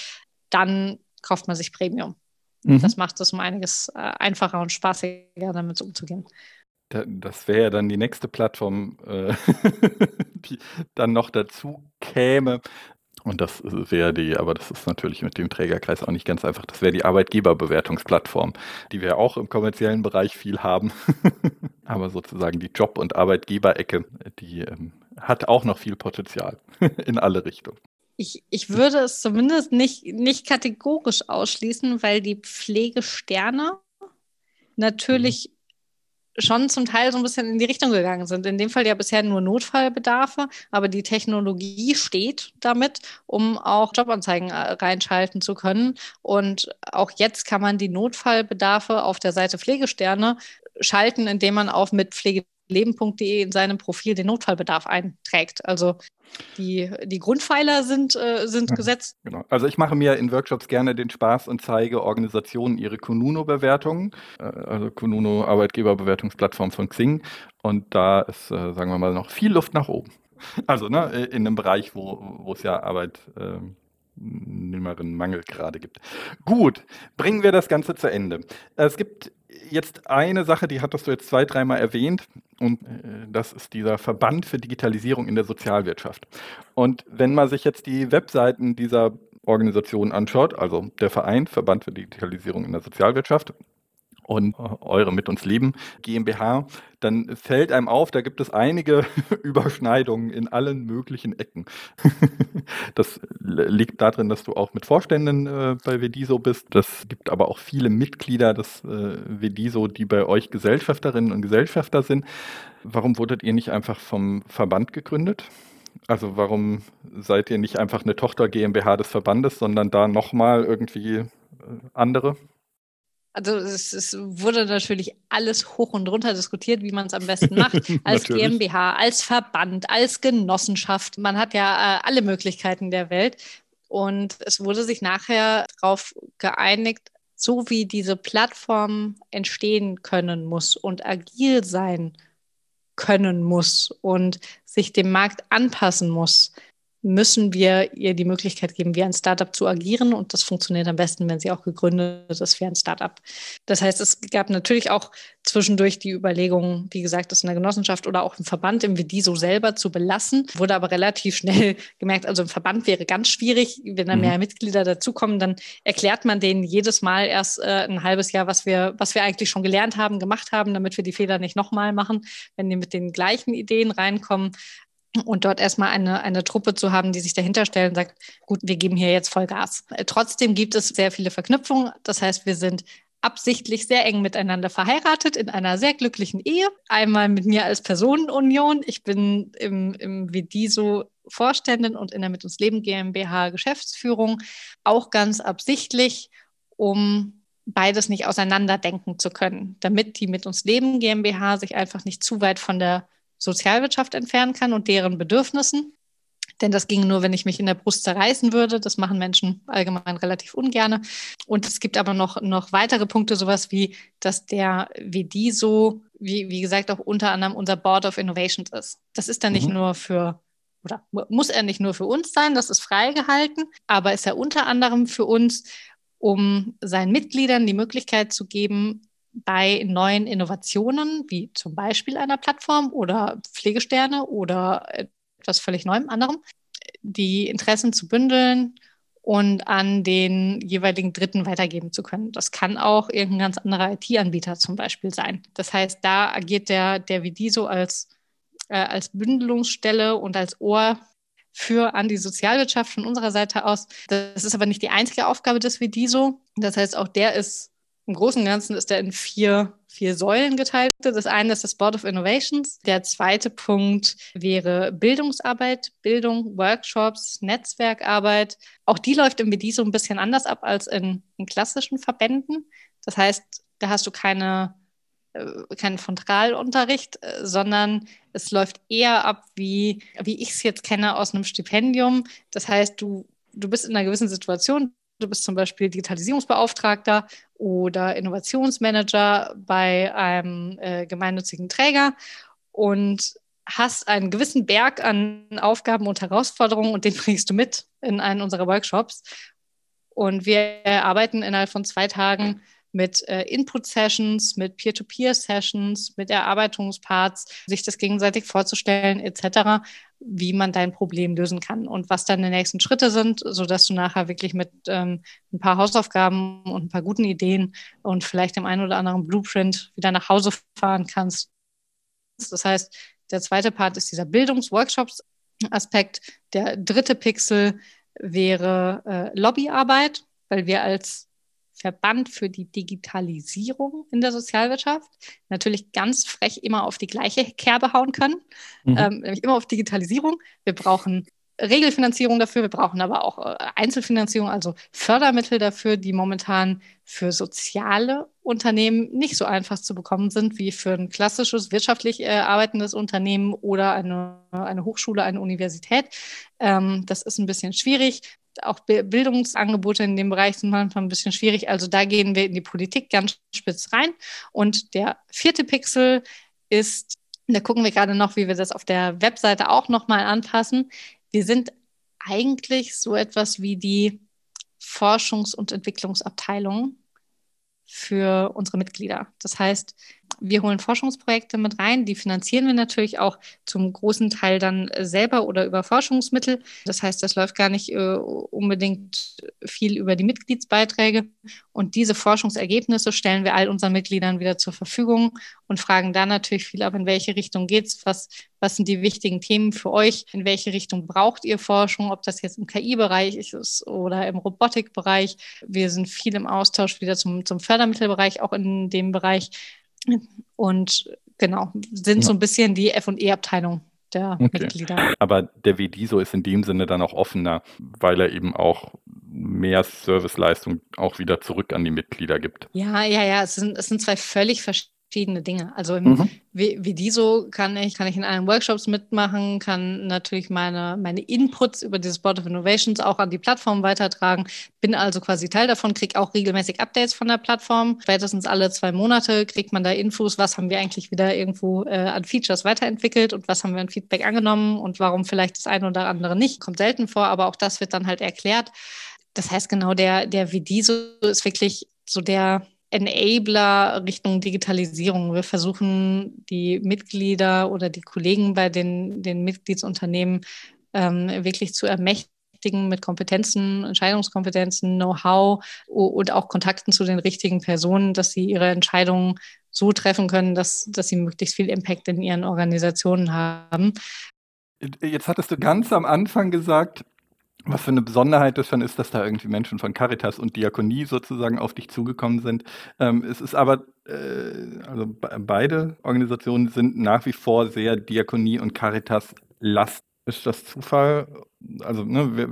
Dann kauft man sich Premium. Mhm. Das macht es um einiges äh, einfacher und spaßiger, damit umzugehen das wäre ja dann die nächste Plattform, äh, die dann noch dazu käme. Und das wäre die, aber das ist natürlich mit dem Trägerkreis auch nicht ganz einfach, das wäre die Arbeitgeberbewertungsplattform, die wir auch im kommerziellen Bereich viel haben. aber sozusagen die Job- und Arbeitgeberecke, die ähm, hat auch noch viel Potenzial in alle Richtungen. Ich, ich würde es zumindest nicht, nicht kategorisch ausschließen, weil die Pflegesterne natürlich mhm. Schon zum Teil so ein bisschen in die Richtung gegangen sind. In dem Fall ja bisher nur Notfallbedarfe, aber die Technologie steht damit, um auch Jobanzeigen äh, reinschalten zu können. Und auch jetzt kann man die Notfallbedarfe auf der Seite Pflegesterne schalten, indem man auf mit Pflege leben.de in seinem Profil den Notfallbedarf einträgt. Also die, die Grundpfeiler sind, äh, sind ja, gesetzt. Genau. Also ich mache mir in Workshops gerne den Spaß und zeige Organisationen ihre Kununo-Bewertungen, äh, also Kununo Arbeitgeberbewertungsplattform von Xing. Und da ist, äh, sagen wir mal, noch viel Luft nach oben. Also ne, in einem Bereich, wo, es ja Arbeit ähm, Mangel gerade gibt. Gut, bringen wir das Ganze zu Ende. Es gibt jetzt eine Sache, die hattest du jetzt zwei, dreimal erwähnt, und äh, das ist dieser Verband für Digitalisierung in der Sozialwirtschaft. Und wenn man sich jetzt die Webseiten dieser Organisation anschaut, also der Verein Verband für Digitalisierung in der Sozialwirtschaft, und eure Mit uns Leben GmbH, dann fällt einem auf, da gibt es einige Überschneidungen in allen möglichen Ecken. das liegt darin, dass du auch mit Vorständen äh, bei Vediso bist. Das gibt aber auch viele Mitglieder des äh, Vediso, die bei euch Gesellschafterinnen und Gesellschafter sind. Warum wurdet ihr nicht einfach vom Verband gegründet? Also warum seid ihr nicht einfach eine Tochter GmbH des Verbandes, sondern da nochmal irgendwie äh, andere? Also es, es, wurde natürlich alles hoch und runter diskutiert, wie man es am besten macht. Als GmbH, als Verband, als Genossenschaft. Man hat ja äh, alle Möglichkeiten der Welt. Und es wurde sich nachher darauf geeinigt, so wie diese Plattform entstehen können muss und agil sein können muss und sich dem Markt anpassen muss, müssen wir ihr die Möglichkeit geben, wie ein Startup zu agieren. Und das funktioniert am besten, wenn sie auch gegründet ist wie ein Startup. Das heißt, es gab natürlich auch zwischendurch die Überlegung, wie gesagt, das in der Genossenschaft oder auch im Verband im Vidiso selber zu belassen. Wurde aber relativ schnell gemerkt, also im Verband wäre ganz schwierig. Wenn da mehr mhm. Mitglieder dazukommen, dann erklärt man denen jedes Mal erst äh, ein halbes Jahr, was wir, was wir eigentlich schon gelernt haben, gemacht haben, damit wir die Fehler nicht nochmal machen. Wenn die mit den gleichen Ideen reinkommen, und dort erstmal eine, eine Truppe zu haben, die sich dahinter stellt und sagt, gut, wir geben hier jetzt Vollgas. Trotzdem gibt es sehr viele Verknüpfungen. Das heißt, wir sind absichtlich sehr eng miteinander verheiratet in einer sehr glücklichen Ehe. Einmal mit mir als Personenunion. Ich bin im, im Vidiso Vorständin und in der Mit uns Leben GmbH Geschäftsführung. Auch ganz absichtlich, um beides nicht auseinanderdenken zu können, damit die Mit uns Leben GmbH sich einfach nicht zu weit von der Sozialwirtschaft entfernen kann und deren Bedürfnissen. Denn das ging nur, wenn ich mich in der Brust zerreißen würde. Das machen Menschen allgemein relativ ungerne. Und es gibt aber noch, noch weitere Punkte, sowas wie, dass der VDISO, wie, wie gesagt, auch unter anderem unser Board of Innovations ist. Das ist dann nicht mhm. nur für oder muss er nicht nur für uns sein, das ist freigehalten, aber ist er unter anderem für uns, um seinen Mitgliedern die Möglichkeit zu geben, bei neuen Innovationen, wie zum Beispiel einer Plattform oder Pflegesterne oder etwas völlig Neuem anderem, die Interessen zu bündeln und an den jeweiligen Dritten weitergeben zu können. Das kann auch irgendein ganz anderer IT-Anbieter zum Beispiel sein. Das heißt, da agiert der, der Vidiso als, äh, als Bündelungsstelle und als Ohr für an die Sozialwirtschaft von unserer Seite aus. Das ist aber nicht die einzige Aufgabe des Vidiso. Das heißt, auch der ist im Großen und Ganzen ist er in vier, vier Säulen geteilt. Das eine ist das Board of Innovations. Der zweite Punkt wäre Bildungsarbeit, Bildung, Workshops, Netzwerkarbeit. Auch die läuft im BD so ein bisschen anders ab als in, in klassischen Verbänden. Das heißt, da hast du keine, äh, keinen Frontalunterricht, äh, sondern es läuft eher ab, wie, wie ich es jetzt kenne aus einem Stipendium. Das heißt, du, du bist in einer gewissen Situation, Du bist zum Beispiel Digitalisierungsbeauftragter oder Innovationsmanager bei einem äh, gemeinnützigen Träger und hast einen gewissen Berg an Aufgaben und Herausforderungen und den bringst du mit in einen unserer Workshops. Und wir arbeiten innerhalb von zwei Tagen mit äh, Input-Sessions, mit Peer-to-Peer-Sessions, mit Erarbeitungsparts, sich das gegenseitig vorzustellen etc., wie man dein Problem lösen kann und was dann die nächsten Schritte sind, sodass du nachher wirklich mit ähm, ein paar Hausaufgaben und ein paar guten Ideen und vielleicht dem einen oder anderen Blueprint wieder nach Hause fahren kannst. Das heißt, der zweite Part ist dieser Bildungsworkshops-Aspekt. Der dritte Pixel wäre äh, Lobbyarbeit, weil wir als Verband für die Digitalisierung in der Sozialwirtschaft natürlich ganz frech immer auf die gleiche Kerbe hauen können, mhm. ähm, nämlich immer auf Digitalisierung. Wir brauchen Regelfinanzierung dafür, wir brauchen aber auch äh, Einzelfinanzierung, also Fördermittel dafür, die momentan für soziale Unternehmen nicht so einfach zu bekommen sind wie für ein klassisches wirtschaftlich äh, arbeitendes Unternehmen oder eine, eine Hochschule, eine Universität. Ähm, das ist ein bisschen schwierig. Auch Bildungsangebote in dem Bereich sind manchmal ein bisschen schwierig. Also da gehen wir in die Politik ganz spitz rein. Und der vierte Pixel ist, da gucken wir gerade noch, wie wir das auf der Webseite auch nochmal anpassen wir sind eigentlich so etwas wie die Forschungs- und Entwicklungsabteilung für unsere Mitglieder. Das heißt, wir holen Forschungsprojekte mit rein, die finanzieren wir natürlich auch zum großen Teil dann selber oder über Forschungsmittel. Das heißt, das läuft gar nicht äh, unbedingt viel über die Mitgliedsbeiträge. Und diese Forschungsergebnisse stellen wir all unseren Mitgliedern wieder zur Verfügung und fragen dann natürlich viel ab, in welche Richtung geht's, was, was sind die wichtigen Themen für euch, in welche Richtung braucht ihr Forschung, ob das jetzt im KI-Bereich ist oder im Robotikbereich. Wir sind viel im Austausch wieder zum, zum Fördermittelbereich, auch in dem Bereich und genau, sind so ein bisschen die FE-Abteilung der okay. Mitglieder. Aber der WDISO ist in dem Sinne dann auch offener, weil er eben auch mehr Serviceleistung auch wieder zurück an die Mitglieder gibt. Ja, ja, ja, es sind, es sind zwei völlig verschiedene verschiedene Dinge. Also im, mhm. wie, wie die so kann ich, kann ich in allen Workshops mitmachen, kann natürlich meine, meine Inputs über dieses Board of Innovations auch an die Plattform weitertragen, bin also quasi Teil davon, kriege auch regelmäßig Updates von der Plattform. Spätestens alle zwei Monate kriegt man da Infos, was haben wir eigentlich wieder irgendwo äh, an Features weiterentwickelt und was haben wir an Feedback angenommen und warum vielleicht das eine oder andere nicht. Kommt selten vor, aber auch das wird dann halt erklärt. Das heißt, genau der, der Vidiso ist wirklich so der, Enabler Richtung Digitalisierung. Wir versuchen, die Mitglieder oder die Kollegen bei den, den Mitgliedsunternehmen ähm, wirklich zu ermächtigen mit Kompetenzen, Entscheidungskompetenzen, Know-how und auch Kontakten zu den richtigen Personen, dass sie ihre Entscheidungen so treffen können, dass, dass sie möglichst viel Impact in ihren Organisationen haben. Jetzt hattest du ganz am Anfang gesagt, was für eine Besonderheit das schon ist, dass da irgendwie Menschen von Caritas und Diakonie sozusagen auf dich zugekommen sind. Ähm, es ist aber, äh, also beide Organisationen sind nach wie vor sehr Diakonie und Caritas last. Ist das Zufall? Also ne,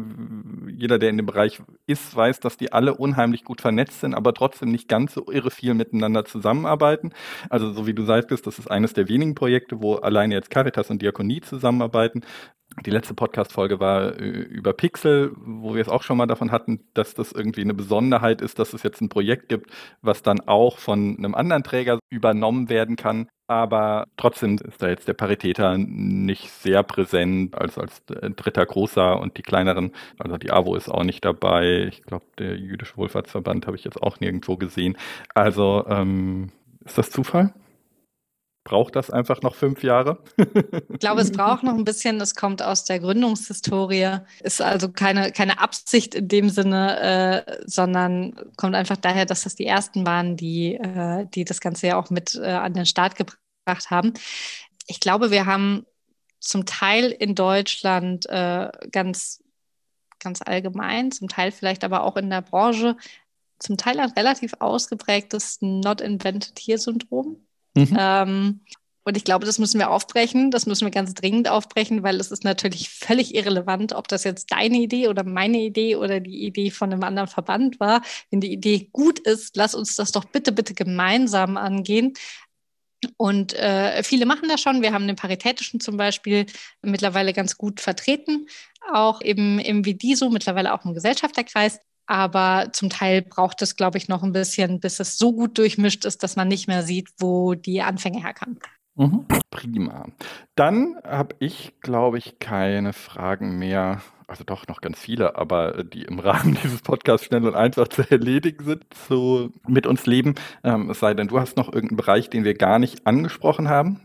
jeder, der in dem Bereich ist, weiß, dass die alle unheimlich gut vernetzt sind, aber trotzdem nicht ganz so irre viel miteinander zusammenarbeiten. Also so wie du sagtest, das ist eines der wenigen Projekte, wo alleine jetzt Caritas und Diakonie zusammenarbeiten. Die letzte Podcast-Folge war äh, über Pixel, wo wir es auch schon mal davon hatten, dass das irgendwie eine Besonderheit ist, dass es jetzt ein Projekt gibt, was dann auch von einem anderen Träger übernommen werden kann. Aber trotzdem ist da jetzt der Paritäter nicht sehr präsent als, als dritter Großer und die kleineren, also die AWO ist auch nicht dabei. Ich glaube, der Jüdische Wohlfahrtsverband habe ich jetzt auch nirgendwo gesehen. Also ähm, ist das Zufall? Braucht das einfach noch fünf Jahre? ich glaube, es braucht noch ein bisschen. Es kommt aus der Gründungshistorie. Ist also keine, keine Absicht in dem Sinne, äh, sondern kommt einfach daher, dass das die ersten waren, die, äh, die das Ganze ja auch mit äh, an den Start gebracht haben. Ich glaube, wir haben zum Teil in Deutschland äh, ganz, ganz allgemein, zum Teil vielleicht aber auch in der Branche, zum Teil ein relativ ausgeprägtes Not Invented Here-Syndrom. Mhm. Ähm, und ich glaube, das müssen wir aufbrechen. Das müssen wir ganz dringend aufbrechen, weil es ist natürlich völlig irrelevant, ob das jetzt deine Idee oder meine Idee oder die Idee von einem anderen Verband war. Wenn die Idee gut ist, lass uns das doch bitte, bitte gemeinsam angehen. Und äh, viele machen das schon. Wir haben den Paritätischen zum Beispiel mittlerweile ganz gut vertreten, auch eben im Vidiso, mittlerweile auch im Gesellschafterkreis. Aber zum Teil braucht es, glaube ich, noch ein bisschen, bis es so gut durchmischt ist, dass man nicht mehr sieht, wo die Anfänge herkamen. Mhm. Prima. Dann habe ich, glaube ich, keine Fragen mehr. Also doch noch ganz viele, aber die im Rahmen dieses Podcasts schnell und einfach zu erledigen sind, so mit uns leben. Ähm, es sei denn, du hast noch irgendeinen Bereich, den wir gar nicht angesprochen haben.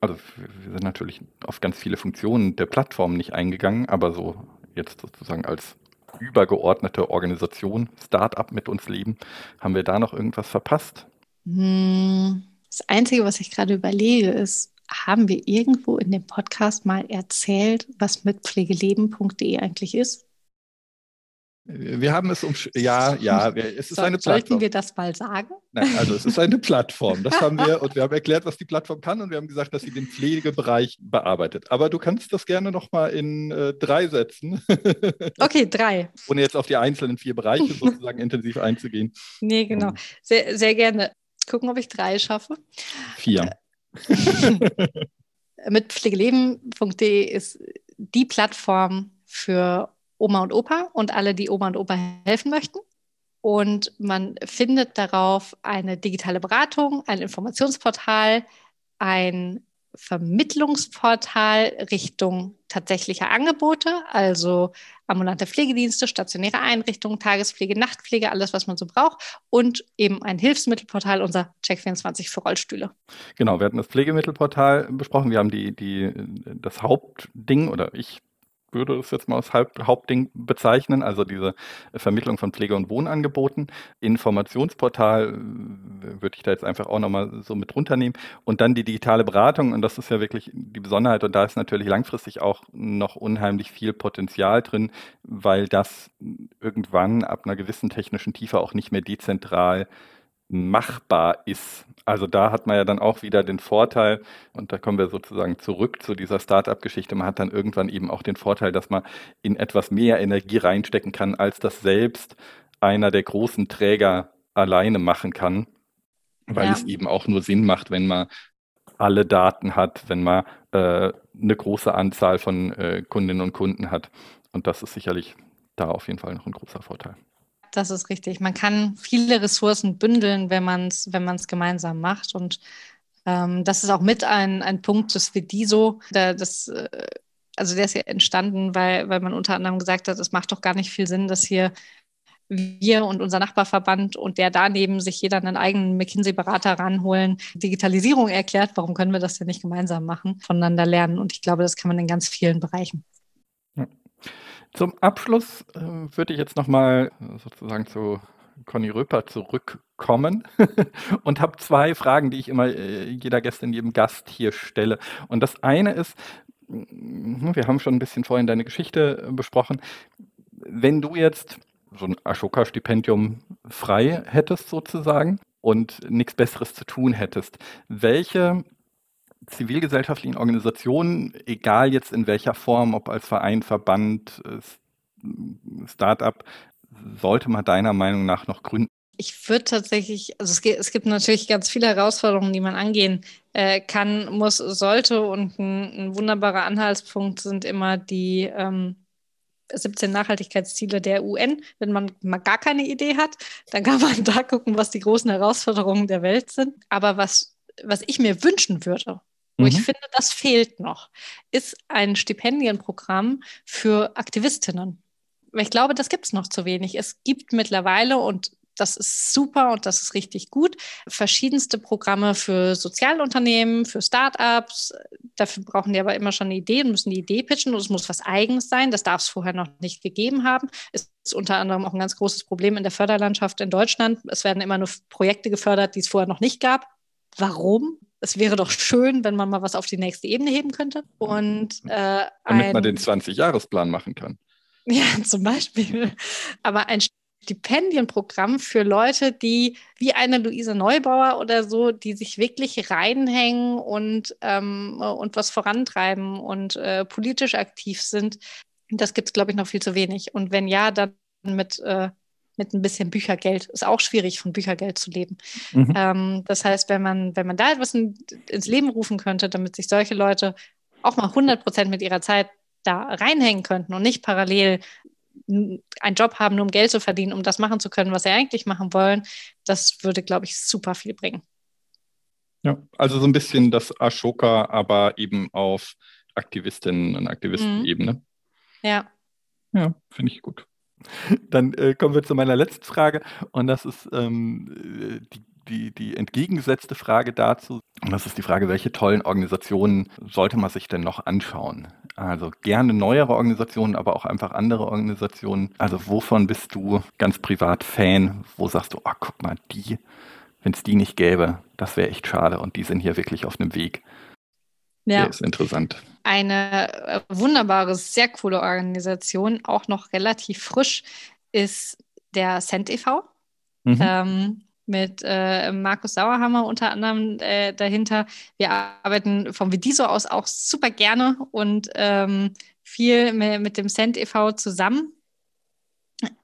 Also wir sind natürlich auf ganz viele Funktionen der Plattform nicht eingegangen, aber so jetzt sozusagen als übergeordnete Organisation, Start-up mit uns leben, haben wir da noch irgendwas verpasst? Hm, das Einzige, was ich gerade überlege, ist, haben wir irgendwo in dem Podcast mal erzählt, was mit pflegeleben.de eigentlich ist? Wir haben es um, ja, ja, es ist so, eine Plattform. Sollten wir das mal sagen? Nein, also es ist eine Plattform. Das haben wir und wir haben erklärt, was die Plattform kann und wir haben gesagt, dass sie den Pflegebereich bearbeitet. Aber du kannst das gerne nochmal in äh, drei Sätzen. Okay, drei. Ohne jetzt auf die einzelnen vier Bereiche sozusagen intensiv einzugehen. Nee, genau. Sehr, sehr gerne. Gucken, ob ich drei schaffe. Vier. Mit pflegeleben.de ist die Plattform für Oma und Opa und alle, die Oma und Opa helfen möchten. Und man findet darauf eine digitale Beratung, ein Informationsportal, ein Vermittlungsportal Richtung tatsächlicher Angebote, also ambulante Pflegedienste, stationäre Einrichtungen, Tagespflege, Nachtpflege, alles, was man so braucht und eben ein Hilfsmittelportal, unser Check24 für Rollstühle. Genau, wir hatten das Pflegemittelportal besprochen. Wir haben die, die, das Hauptding oder ich würde das jetzt mal als Hauptding bezeichnen, also diese Vermittlung von Pflege- und Wohnangeboten. Informationsportal äh, würde ich da jetzt einfach auch nochmal so mit runternehmen. Und dann die digitale Beratung, und das ist ja wirklich die Besonderheit, und da ist natürlich langfristig auch noch unheimlich viel Potenzial drin, weil das irgendwann ab einer gewissen technischen Tiefe auch nicht mehr dezentral machbar ist. Also da hat man ja dann auch wieder den Vorteil, und da kommen wir sozusagen zurück zu dieser Startup-Geschichte, man hat dann irgendwann eben auch den Vorteil, dass man in etwas mehr Energie reinstecken kann, als das selbst einer der großen Träger alleine machen kann, weil ja. es eben auch nur Sinn macht, wenn man alle Daten hat, wenn man äh, eine große Anzahl von äh, Kundinnen und Kunden hat. Und das ist sicherlich da auf jeden Fall noch ein großer Vorteil das ist richtig. Man kann viele Ressourcen bündeln, wenn man es wenn gemeinsam macht. Und ähm, das ist auch mit ein, ein Punkt des Vediso. Da, das, äh, also der ist ja entstanden, weil, weil man unter anderem gesagt hat, es macht doch gar nicht viel Sinn, dass hier wir und unser Nachbarverband und der daneben sich jeder einen eigenen McKinsey-Berater ranholen, Digitalisierung erklärt, warum können wir das denn nicht gemeinsam machen, voneinander lernen? Und ich glaube, das kann man in ganz vielen Bereichen. Zum Abschluss äh, würde ich jetzt nochmal sozusagen zu Conny Röper zurückkommen und habe zwei Fragen, die ich immer äh, jeder Gästin, jedem Gast hier stelle. Und das eine ist, hm, wir haben schon ein bisschen vorhin deine Geschichte äh, besprochen. Wenn du jetzt so ein Ashoka-Stipendium frei hättest sozusagen und nichts Besseres zu tun hättest, welche zivilgesellschaftlichen Organisationen, egal jetzt in welcher Form, ob als Verein, Verband, Startup, sollte man deiner Meinung nach noch gründen? Ich würde tatsächlich, also es gibt, es gibt, natürlich ganz viele Herausforderungen, die man angehen äh, kann, muss, sollte. Und ein, ein, wunderbarer Anhaltspunkt sind immer die ähm, 17 Nachhaltigkeitsziele der UN. Wenn man mal gar keine Idee hat, dann kann man da gucken, was die großen Herausforderungen der Welt sind. Aber was, was ich mir wünschen würde, mhm. ich finde, das fehlt noch, ist ein Stipendienprogramm für Aktivistinnen. Weil ich glaube, das gibt es noch zu wenig. Es gibt mittlerweile, und das ist super und das ist richtig gut, verschiedenste Programme für Sozialunternehmen, für Startups. Dafür brauchen die aber immer schon eine Idee und müssen die Idee pitchen und es muss was Eigenes sein. Das darf es vorher noch nicht gegeben haben. Es ist unter anderem auch ein ganz großes Problem in der Förderlandschaft in Deutschland. Es werden immer nur Projekte gefördert, die es vorher noch nicht gab. Warum? Es wäre doch schön, wenn man mal was auf die nächste Ebene heben könnte. Und, äh, Damit ein, man den 20-Jahres-Plan machen kann. Ja, zum Beispiel. Aber ein Stipendienprogramm für Leute, die wie eine Luise Neubauer oder so, die sich wirklich reinhängen und, ähm, und was vorantreiben und äh, politisch aktiv sind, das gibt es, glaube ich, noch viel zu wenig. Und wenn ja, dann mit äh, mit ein bisschen Büchergeld. Ist auch schwierig, von Büchergeld zu leben. Mhm. Ähm, das heißt, wenn man, wenn man da etwas in, ins Leben rufen könnte, damit sich solche Leute auch mal 100 Prozent mit ihrer Zeit da reinhängen könnten und nicht parallel einen Job haben, nur um Geld zu verdienen, um das machen zu können, was sie eigentlich machen wollen, das würde, glaube ich, super viel bringen. Ja, also so ein bisschen das Ashoka, aber eben auf Aktivistinnen- und Aktivisten-Ebene. Mhm. Ja. Ja, finde ich gut. Dann äh, kommen wir zu meiner letzten Frage und das ist ähm, die, die, die entgegengesetzte Frage dazu. Und das ist die Frage, welche tollen Organisationen sollte man sich denn noch anschauen? Also gerne neuere Organisationen, aber auch einfach andere Organisationen. Also wovon bist du ganz privat Fan? Wo sagst du, oh, guck mal, die, wenn es die nicht gäbe, das wäre echt schade und die sind hier wirklich auf einem Weg. Ja. Der ist interessant. Eine äh, wunderbare, sehr coole Organisation, auch noch relativ frisch, ist der Cent e.V. Mhm. Ähm, mit äh, Markus Sauerhammer unter anderem äh, dahinter. Wir arbeiten vom Vidiso aus auch super gerne und ähm, viel mit, mit dem Cent e.V. zusammen.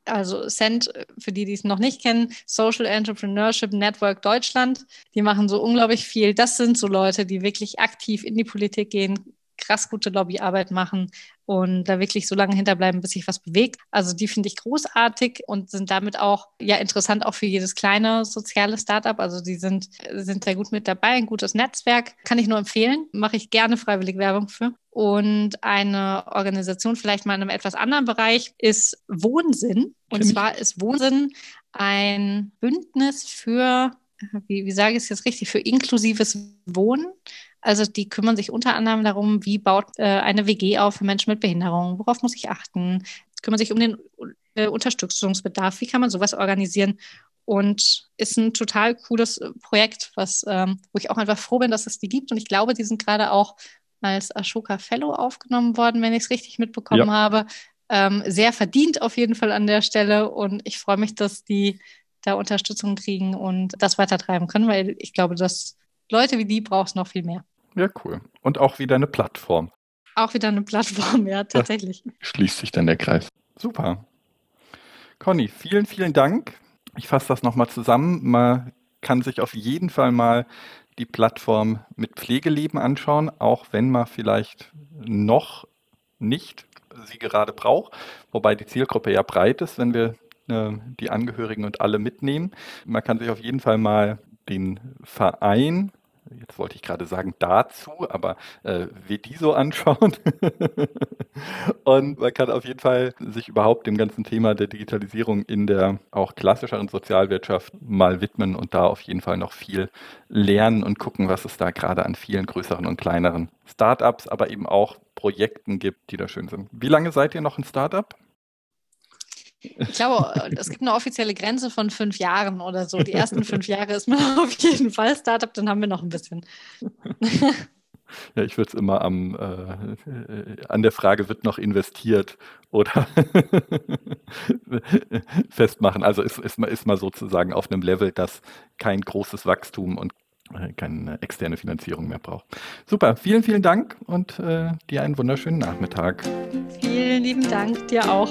Also Cent, für die, die es noch nicht kennen, Social Entrepreneurship Network Deutschland, die machen so unglaublich viel. Das sind so Leute, die wirklich aktiv in die Politik gehen, krass gute Lobbyarbeit machen und da wirklich so lange hinterbleiben, bis sich was bewegt. Also die finde ich großartig und sind damit auch ja interessant auch für jedes kleine soziale Startup. Also die sind, sind da gut mit dabei, ein gutes Netzwerk. Kann ich nur empfehlen. Mache ich gerne freiwillig Werbung für. Und eine Organisation, vielleicht mal in einem etwas anderen Bereich, ist Wohnsinn. Und zwar ist Wohnsinn ein Bündnis für, wie, wie sage ich es jetzt richtig, für inklusives Wohnen. Also die kümmern sich unter anderem darum, wie baut äh, eine WG auf für Menschen mit Behinderung, worauf muss ich achten, kümmern sich um den äh, Unterstützungsbedarf, wie kann man sowas organisieren? Und ist ein total cooles äh, Projekt, was, ähm, wo ich auch einfach froh bin, dass es die gibt. Und ich glaube, die sind gerade auch als Ashoka Fellow aufgenommen worden, wenn ich es richtig mitbekommen ja. habe. Ähm, sehr verdient auf jeden Fall an der Stelle und ich freue mich, dass die da Unterstützung kriegen und das weitertreiben können, weil ich glaube, dass Leute wie die brauchst noch viel mehr. Ja, cool. Und auch wieder eine Plattform. Auch wieder eine Plattform, ja, tatsächlich. Da schließt sich dann der Kreis. Super. Conny, vielen, vielen Dank. Ich fasse das nochmal zusammen. Man kann sich auf jeden Fall mal die Plattform mit Pflegeleben anschauen, auch wenn man vielleicht noch nicht sie gerade braucht, wobei die Zielgruppe ja breit ist, wenn wir äh, die Angehörigen und alle mitnehmen. Man kann sich auf jeden Fall mal den Verein jetzt wollte ich gerade sagen dazu, aber äh, wie die so anschauen. und man kann auf jeden Fall sich überhaupt dem ganzen Thema der Digitalisierung in der auch klassischeren Sozialwirtschaft mal widmen und da auf jeden Fall noch viel lernen und gucken, was es da gerade an vielen größeren und kleineren Startups, aber eben auch Projekten gibt, die da schön sind. Wie lange seid ihr noch ein Startup? Ich glaube, es gibt eine offizielle Grenze von fünf Jahren oder so. Die ersten fünf Jahre ist man auf jeden Fall Startup, dann haben wir noch ein bisschen. Ja, ich würde es immer am, äh, an der Frage, wird noch investiert oder festmachen. Also ist, ist, ist mal sozusagen auf einem Level, das kein großes Wachstum und äh, keine externe Finanzierung mehr braucht. Super, vielen, vielen Dank und äh, dir einen wunderschönen Nachmittag. Vielen lieben Dank, dir auch.